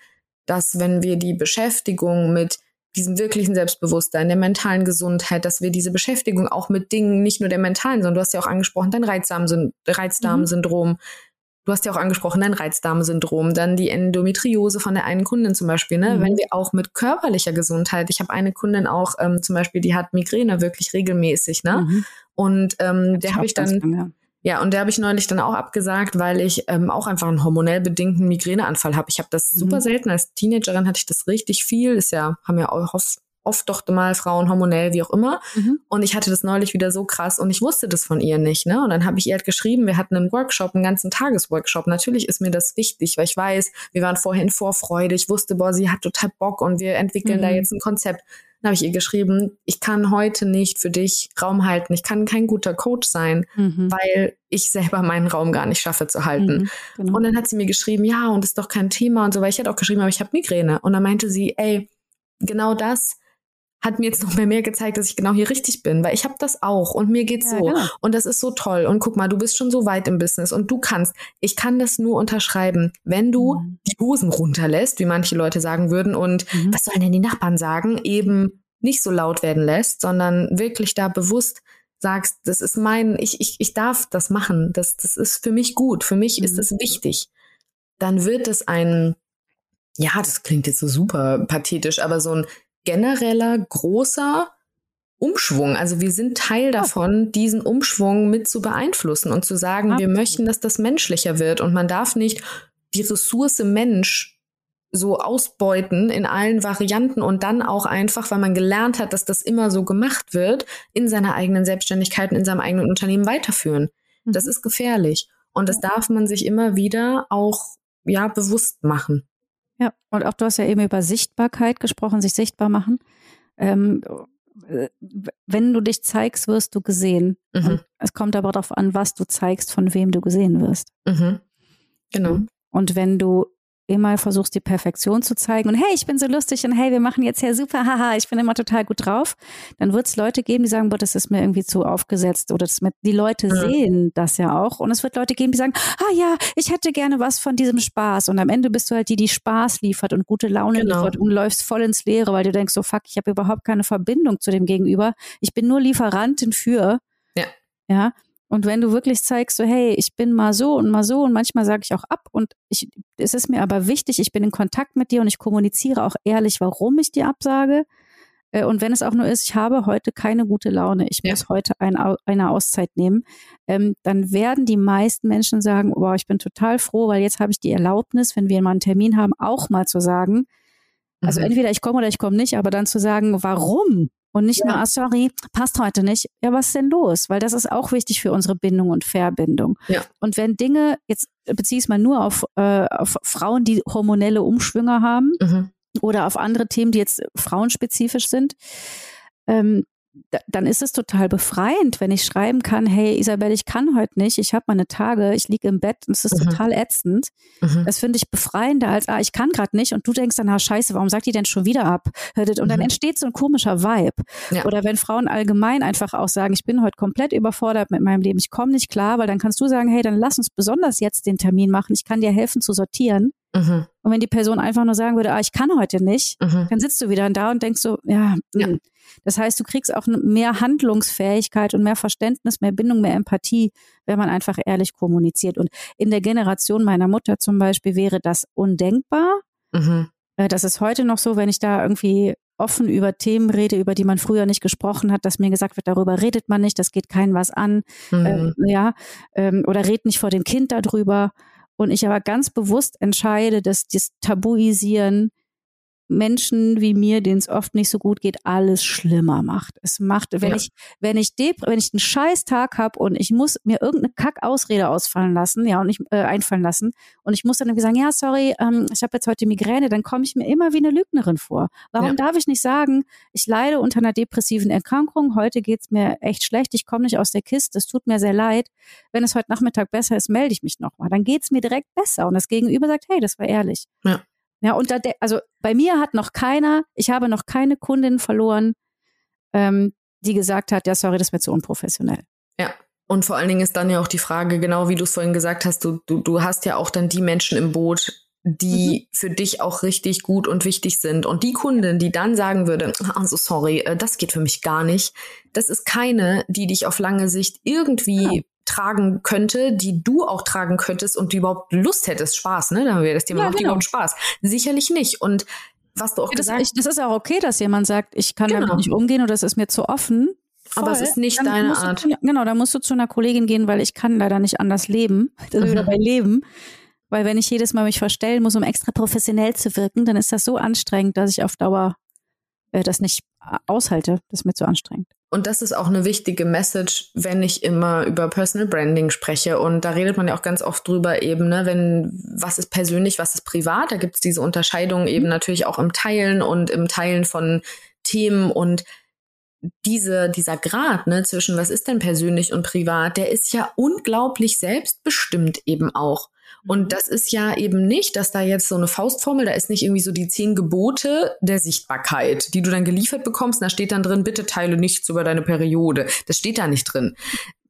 dass wenn wir die Beschäftigung mit diesem wirklichen Selbstbewusstsein, der mentalen Gesundheit, dass wir diese Beschäftigung auch mit Dingen, nicht nur der mentalen, sondern du hast ja auch angesprochen, dein Reizdarmsyndrom, mhm. du hast ja auch angesprochen, dein Reizdarmsyndrom, dann die Endometriose von der einen Kundin zum Beispiel, ne? Mhm. wenn wir auch mit körperlicher Gesundheit, ich habe eine Kundin auch ähm, zum Beispiel, die hat Migräne wirklich regelmäßig, ne? Mhm. Und ähm, der habe ich dann, ja. Und der habe ich neulich dann auch abgesagt, weil ich ähm, auch einfach einen hormonell bedingten Migräneanfall habe. Ich habe das mhm. super selten. Als Teenagerin hatte ich das richtig viel. Ist ja, haben ja auch oft doch mal Frauen hormonell, wie auch immer. Mhm. Und ich hatte das neulich wieder so krass und ich wusste das von ihr nicht. Ne? Und dann habe ich ihr halt geschrieben, wir hatten einen Workshop, einen ganzen Tagesworkshop. Natürlich ist mir das wichtig, weil ich weiß, wir waren vorher in Vorfreude. Ich wusste, boah, sie hat total Bock und wir entwickeln mhm. da jetzt ein Konzept. Dann habe ich ihr geschrieben, ich kann heute nicht für dich Raum halten. Ich kann kein guter Coach sein, mhm. weil ich selber meinen Raum gar nicht schaffe zu halten. Mhm, genau. Und dann hat sie mir geschrieben, ja, und ist doch kein Thema und so, weil ich hätte auch geschrieben, aber ich habe Migräne. Und dann meinte sie, ey, genau das hat mir jetzt noch mehr, mehr gezeigt, dass ich genau hier richtig bin, weil ich habe das auch und mir geht's ja, so genau. und das ist so toll und guck mal, du bist schon so weit im Business und du kannst. Ich kann das nur unterschreiben, wenn du mhm. die Hosen runterlässt, wie manche Leute sagen würden und mhm. was sollen denn die Nachbarn sagen, eben nicht so laut werden lässt, sondern wirklich da bewusst sagst, das ist mein, ich, ich, ich darf das machen, das, das ist für mich gut, für mich mhm. ist es wichtig. Dann wird es ein, ja, das klingt jetzt so super pathetisch, aber so ein genereller, großer Umschwung. Also wir sind Teil davon, diesen Umschwung mit zu beeinflussen und zu sagen, Absolut. wir möchten, dass das menschlicher wird und man darf nicht die Ressource Mensch so ausbeuten in allen Varianten und dann auch einfach, weil man gelernt hat, dass das immer so gemacht wird, in seiner eigenen Selbstständigkeit, in seinem eigenen Unternehmen weiterführen. Mhm. Das ist gefährlich. Und das darf man sich immer wieder auch, ja, bewusst machen. Ja, und auch du hast ja eben über Sichtbarkeit gesprochen, sich sichtbar machen. Ähm, äh, wenn du dich zeigst, wirst du gesehen. Mhm. es kommt aber darauf an, was du zeigst, von wem du gesehen wirst. Mhm. Genau. Und wenn du immer versuchst, die Perfektion zu zeigen und hey, ich bin so lustig und hey, wir machen jetzt hier super, haha, ich bin immer total gut drauf, dann wird es Leute geben, die sagen, boah, das ist mir irgendwie zu aufgesetzt oder das mit, die Leute ja. sehen das ja auch und es wird Leute geben, die sagen, ah ja, ich hätte gerne was von diesem Spaß und am Ende bist du halt die, die Spaß liefert und gute Laune genau. liefert und läufst voll ins Leere, weil du denkst so, fuck, ich habe überhaupt keine Verbindung zu dem Gegenüber, ich bin nur Lieferantin für, ja. ja, und wenn du wirklich zeigst, so, hey, ich bin mal so und mal so und manchmal sage ich auch ab und ich, es ist mir aber wichtig, ich bin in Kontakt mit dir und ich kommuniziere auch ehrlich, warum ich dir absage. Äh, und wenn es auch nur ist, ich habe heute keine gute Laune, ich ja. muss heute ein, eine Auszeit nehmen, ähm, dann werden die meisten Menschen sagen, wow, ich bin total froh, weil jetzt habe ich die Erlaubnis, wenn wir mal einen Termin haben, auch mal zu sagen, also mhm. entweder ich komme oder ich komme nicht, aber dann zu sagen, warum? Und nicht ja. nur, ah, sorry, passt heute nicht. Ja, was ist denn los? Weil das ist auch wichtig für unsere Bindung und Verbindung. Ja. Und wenn Dinge, jetzt beziehe ich es mal nur auf, äh, auf Frauen, die hormonelle Umschwünge haben mhm. oder auf andere Themen, die jetzt frauenspezifisch sind, ähm, dann ist es total befreiend, wenn ich schreiben kann, hey Isabel, ich kann heute nicht, ich habe meine Tage, ich liege im Bett und es ist mhm. total ätzend. Mhm. Das finde ich befreiender als, ah, ich kann gerade nicht und du denkst dann, ah, scheiße, warum sagt die denn schon wieder ab? Und mhm. dann entsteht so ein komischer Vibe. Ja. Oder wenn Frauen allgemein einfach auch sagen, ich bin heute komplett überfordert mit meinem Leben, ich komme nicht klar, weil dann kannst du sagen, hey, dann lass uns besonders jetzt den Termin machen, ich kann dir helfen zu sortieren. Mhm. Und wenn die Person einfach nur sagen würde, ah, ich kann heute nicht, mhm. dann sitzt du wieder da und denkst so, ja, ja. Das heißt, du kriegst auch mehr Handlungsfähigkeit und mehr Verständnis, mehr Bindung, mehr Empathie, wenn man einfach ehrlich kommuniziert. Und in der Generation meiner Mutter zum Beispiel wäre das undenkbar. Mhm. Äh, das ist heute noch so, wenn ich da irgendwie offen über Themen rede, über die man früher nicht gesprochen hat, dass mir gesagt wird, darüber redet man nicht, das geht keinem was an, mhm. ähm, ja, ähm, oder red nicht vor dem Kind darüber und ich aber ganz bewusst entscheide, dass das Tabuisieren Menschen wie mir, denen es oft nicht so gut geht, alles schlimmer macht. Es macht, wenn ja. ich, wenn ich Dep wenn ich einen scheiß Tag habe und ich muss mir irgendeine Kack-Ausrede ausfallen lassen, ja, und ich äh, einfallen lassen, und ich muss dann irgendwie sagen, ja, sorry, ähm, ich habe jetzt heute Migräne, dann komme ich mir immer wie eine Lügnerin vor. Warum ja. darf ich nicht sagen, ich leide unter einer depressiven Erkrankung, heute geht's mir echt schlecht, ich komme nicht aus der Kiste, es tut mir sehr leid. Wenn es heute Nachmittag besser ist, melde ich mich nochmal. Dann geht's mir direkt besser. Und das Gegenüber sagt, hey, das war ehrlich. Ja. Ja, und da, also bei mir hat noch keiner, ich habe noch keine Kundin verloren, ähm, die gesagt hat, ja, sorry, das wird zu unprofessionell. Ja. Und vor allen Dingen ist dann ja auch die Frage, genau wie du es vorhin gesagt hast, du, du, du hast ja auch dann die Menschen im Boot, die mhm. für dich auch richtig gut und wichtig sind. Und die Kundin, die dann sagen würde, also sorry, äh, das geht für mich gar nicht, das ist keine, die dich auf lange Sicht irgendwie ja tragen könnte, die du auch tragen könntest und die überhaupt Lust hättest, Spaß, ne? Da haben wir das Thema, ja, macht genau. überhaupt Spaß? Sicherlich nicht. Und was du auch ja, gesagt hast. Das ist auch okay, dass jemand sagt, ich kann genau. damit nicht umgehen oder das ist mir zu offen. Voll. Aber es ist nicht dann deine Art. Zu, genau, da musst du zu einer Kollegin gehen, weil ich kann leider nicht anders leben. Das mhm. wieder bei Leben. Weil wenn ich jedes Mal mich verstellen muss, um extra professionell zu wirken, dann ist das so anstrengend, dass ich auf Dauer äh, das nicht aushalte, das ist mir zu anstrengend. Und das ist auch eine wichtige Message, wenn ich immer über Personal Branding spreche. Und da redet man ja auch ganz oft drüber eben, ne, wenn, was ist persönlich, was ist privat. Da gibt es diese Unterscheidung eben mhm. natürlich auch im Teilen und im Teilen von Themen und diese, dieser Grad ne, zwischen was ist denn persönlich und privat, der ist ja unglaublich selbstbestimmt eben auch. Und mhm. das ist ja eben nicht, dass da jetzt so eine Faustformel, da ist nicht irgendwie so die zehn Gebote der Sichtbarkeit, die du dann geliefert bekommst. Da steht dann drin, bitte teile nichts über deine Periode. Das steht da nicht drin.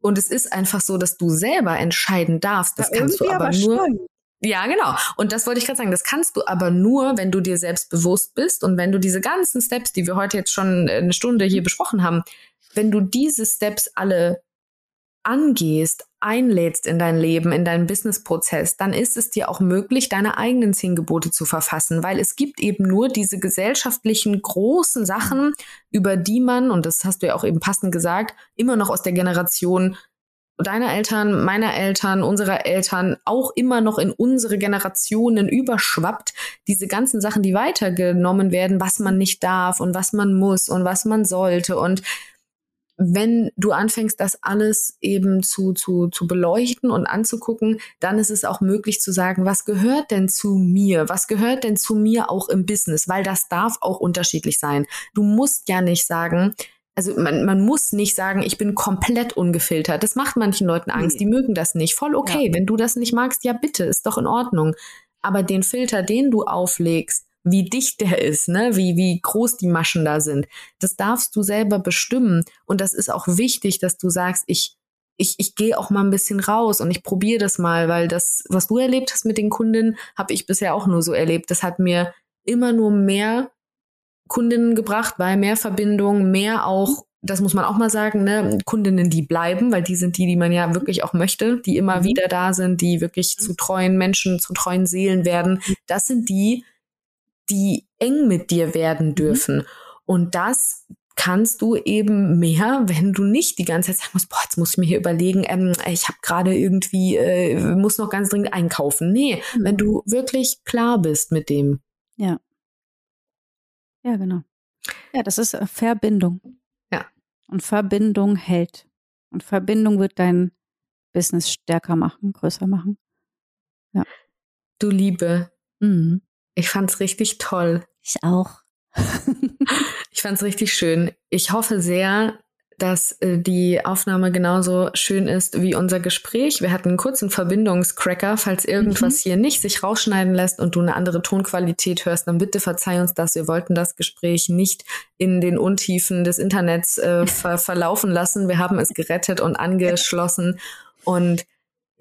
Und es ist einfach so, dass du selber entscheiden darfst. Das ja, kannst du aber, aber nur. Schon. Ja, genau. Und das wollte ich gerade sagen. Das kannst du aber nur, wenn du dir selbst bewusst bist und wenn du diese ganzen Steps, die wir heute jetzt schon eine Stunde hier besprochen haben, wenn du diese Steps alle angehst, einlädst in dein Leben, in deinen Businessprozess, dann ist es dir auch möglich, deine eigenen zehn Gebote zu verfassen, weil es gibt eben nur diese gesellschaftlichen großen Sachen, über die man, und das hast du ja auch eben passend gesagt, immer noch aus der Generation deiner Eltern, meiner Eltern, unserer Eltern auch immer noch in unsere Generationen überschwappt, diese ganzen Sachen, die weitergenommen werden, was man nicht darf und was man muss und was man sollte. Und wenn du anfängst, das alles eben zu, zu, zu beleuchten und anzugucken, dann ist es auch möglich zu sagen, was gehört denn zu mir? Was gehört denn zu mir auch im Business? Weil das darf auch unterschiedlich sein. Du musst ja nicht sagen, also man, man muss nicht sagen, ich bin komplett ungefiltert. Das macht manchen Leuten Angst, die mögen das nicht. Voll okay. Ja. Wenn du das nicht magst, ja bitte, ist doch in Ordnung. Aber den Filter, den du auflegst, wie dicht der ist, ne? wie, wie groß die Maschen da sind. Das darfst du selber bestimmen. Und das ist auch wichtig, dass du sagst, ich, ich, ich gehe auch mal ein bisschen raus und ich probiere das mal, weil das, was du erlebt hast mit den Kunden, habe ich bisher auch nur so erlebt. Das hat mir immer nur mehr Kundinnen gebracht, weil mehr Verbindung, mehr auch, das muss man auch mal sagen, ne, Kundinnen, die bleiben, weil die sind die, die man ja wirklich auch möchte, die immer mhm. wieder da sind, die wirklich mhm. zu treuen Menschen, zu treuen Seelen werden. Das sind die, die eng mit dir werden mhm. dürfen. Mhm. Und das kannst du eben mehr, wenn du nicht die ganze Zeit sagen musst, boah, jetzt muss ich mir hier überlegen, ähm, ich habe gerade irgendwie, äh, muss noch ganz dringend einkaufen. Nee, mhm. wenn du wirklich klar bist mit dem. Ja. Ja, genau. Ja, das ist äh, Verbindung. Ja. Und Verbindung hält. Und Verbindung wird dein Business stärker machen, größer machen. Ja. Du Liebe. Mhm. Ich fand's richtig toll. Ich auch. <laughs> ich fand's richtig schön. Ich hoffe sehr, dass äh, die Aufnahme genauso schön ist wie unser Gespräch. Wir hatten einen kurzen Verbindungscracker. Falls irgendwas mhm. hier nicht sich rausschneiden lässt und du eine andere Tonqualität hörst, dann bitte verzeih uns das. Wir wollten das Gespräch nicht in den Untiefen des Internets äh, ver verlaufen lassen. Wir haben es gerettet und <laughs> angeschlossen. Und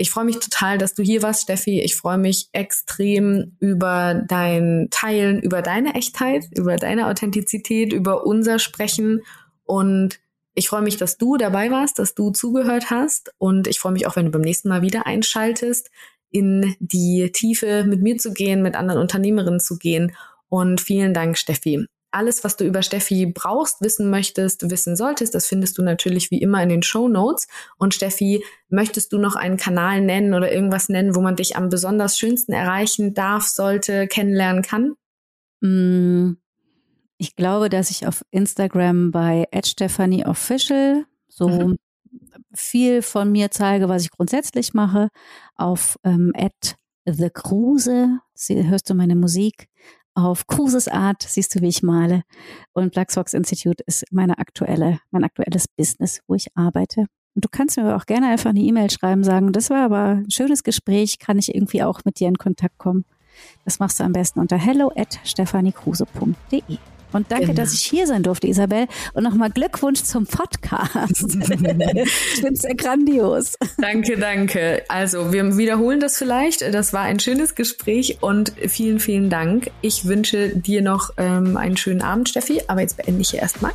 ich freue mich total, dass du hier warst, Steffi. Ich freue mich extrem über dein Teilen, über deine Echtheit, über deine Authentizität, über unser Sprechen. Und ich freue mich, dass du dabei warst, dass du zugehört hast. Und ich freue mich auch, wenn du beim nächsten Mal wieder einschaltest, in die Tiefe mit mir zu gehen, mit anderen Unternehmerinnen zu gehen. Und vielen Dank, Steffi alles, was du über Steffi brauchst, wissen möchtest, wissen solltest, das findest du natürlich wie immer in den Show Notes. Und Steffi, möchtest du noch einen Kanal nennen oder irgendwas nennen, wo man dich am besonders schönsten erreichen darf, sollte, kennenlernen kann? Mm, ich glaube, dass ich auf Instagram bei @stephanieofficial so mhm. viel von mir zeige, was ich grundsätzlich mache. Auf ähm, The Kruse, hörst du meine Musik auf Cruises Art siehst du, wie ich male. Und Black Socks Institute ist meine aktuelle, mein aktuelles Business, wo ich arbeite. Und du kannst mir auch gerne einfach eine E-Mail schreiben, sagen, das war aber ein schönes Gespräch, kann ich irgendwie auch mit dir in Kontakt kommen. Das machst du am besten unter hello at stephaniekruse.de. Und danke, genau. dass ich hier sein durfte, Isabel. Und nochmal Glückwunsch zum Podcast. ich finde es sehr grandios. Danke, danke. Also, wir wiederholen das vielleicht. Das war ein schönes Gespräch und vielen, vielen Dank. Ich wünsche dir noch ähm, einen schönen Abend, Steffi. Aber jetzt beende ich hier erstmal.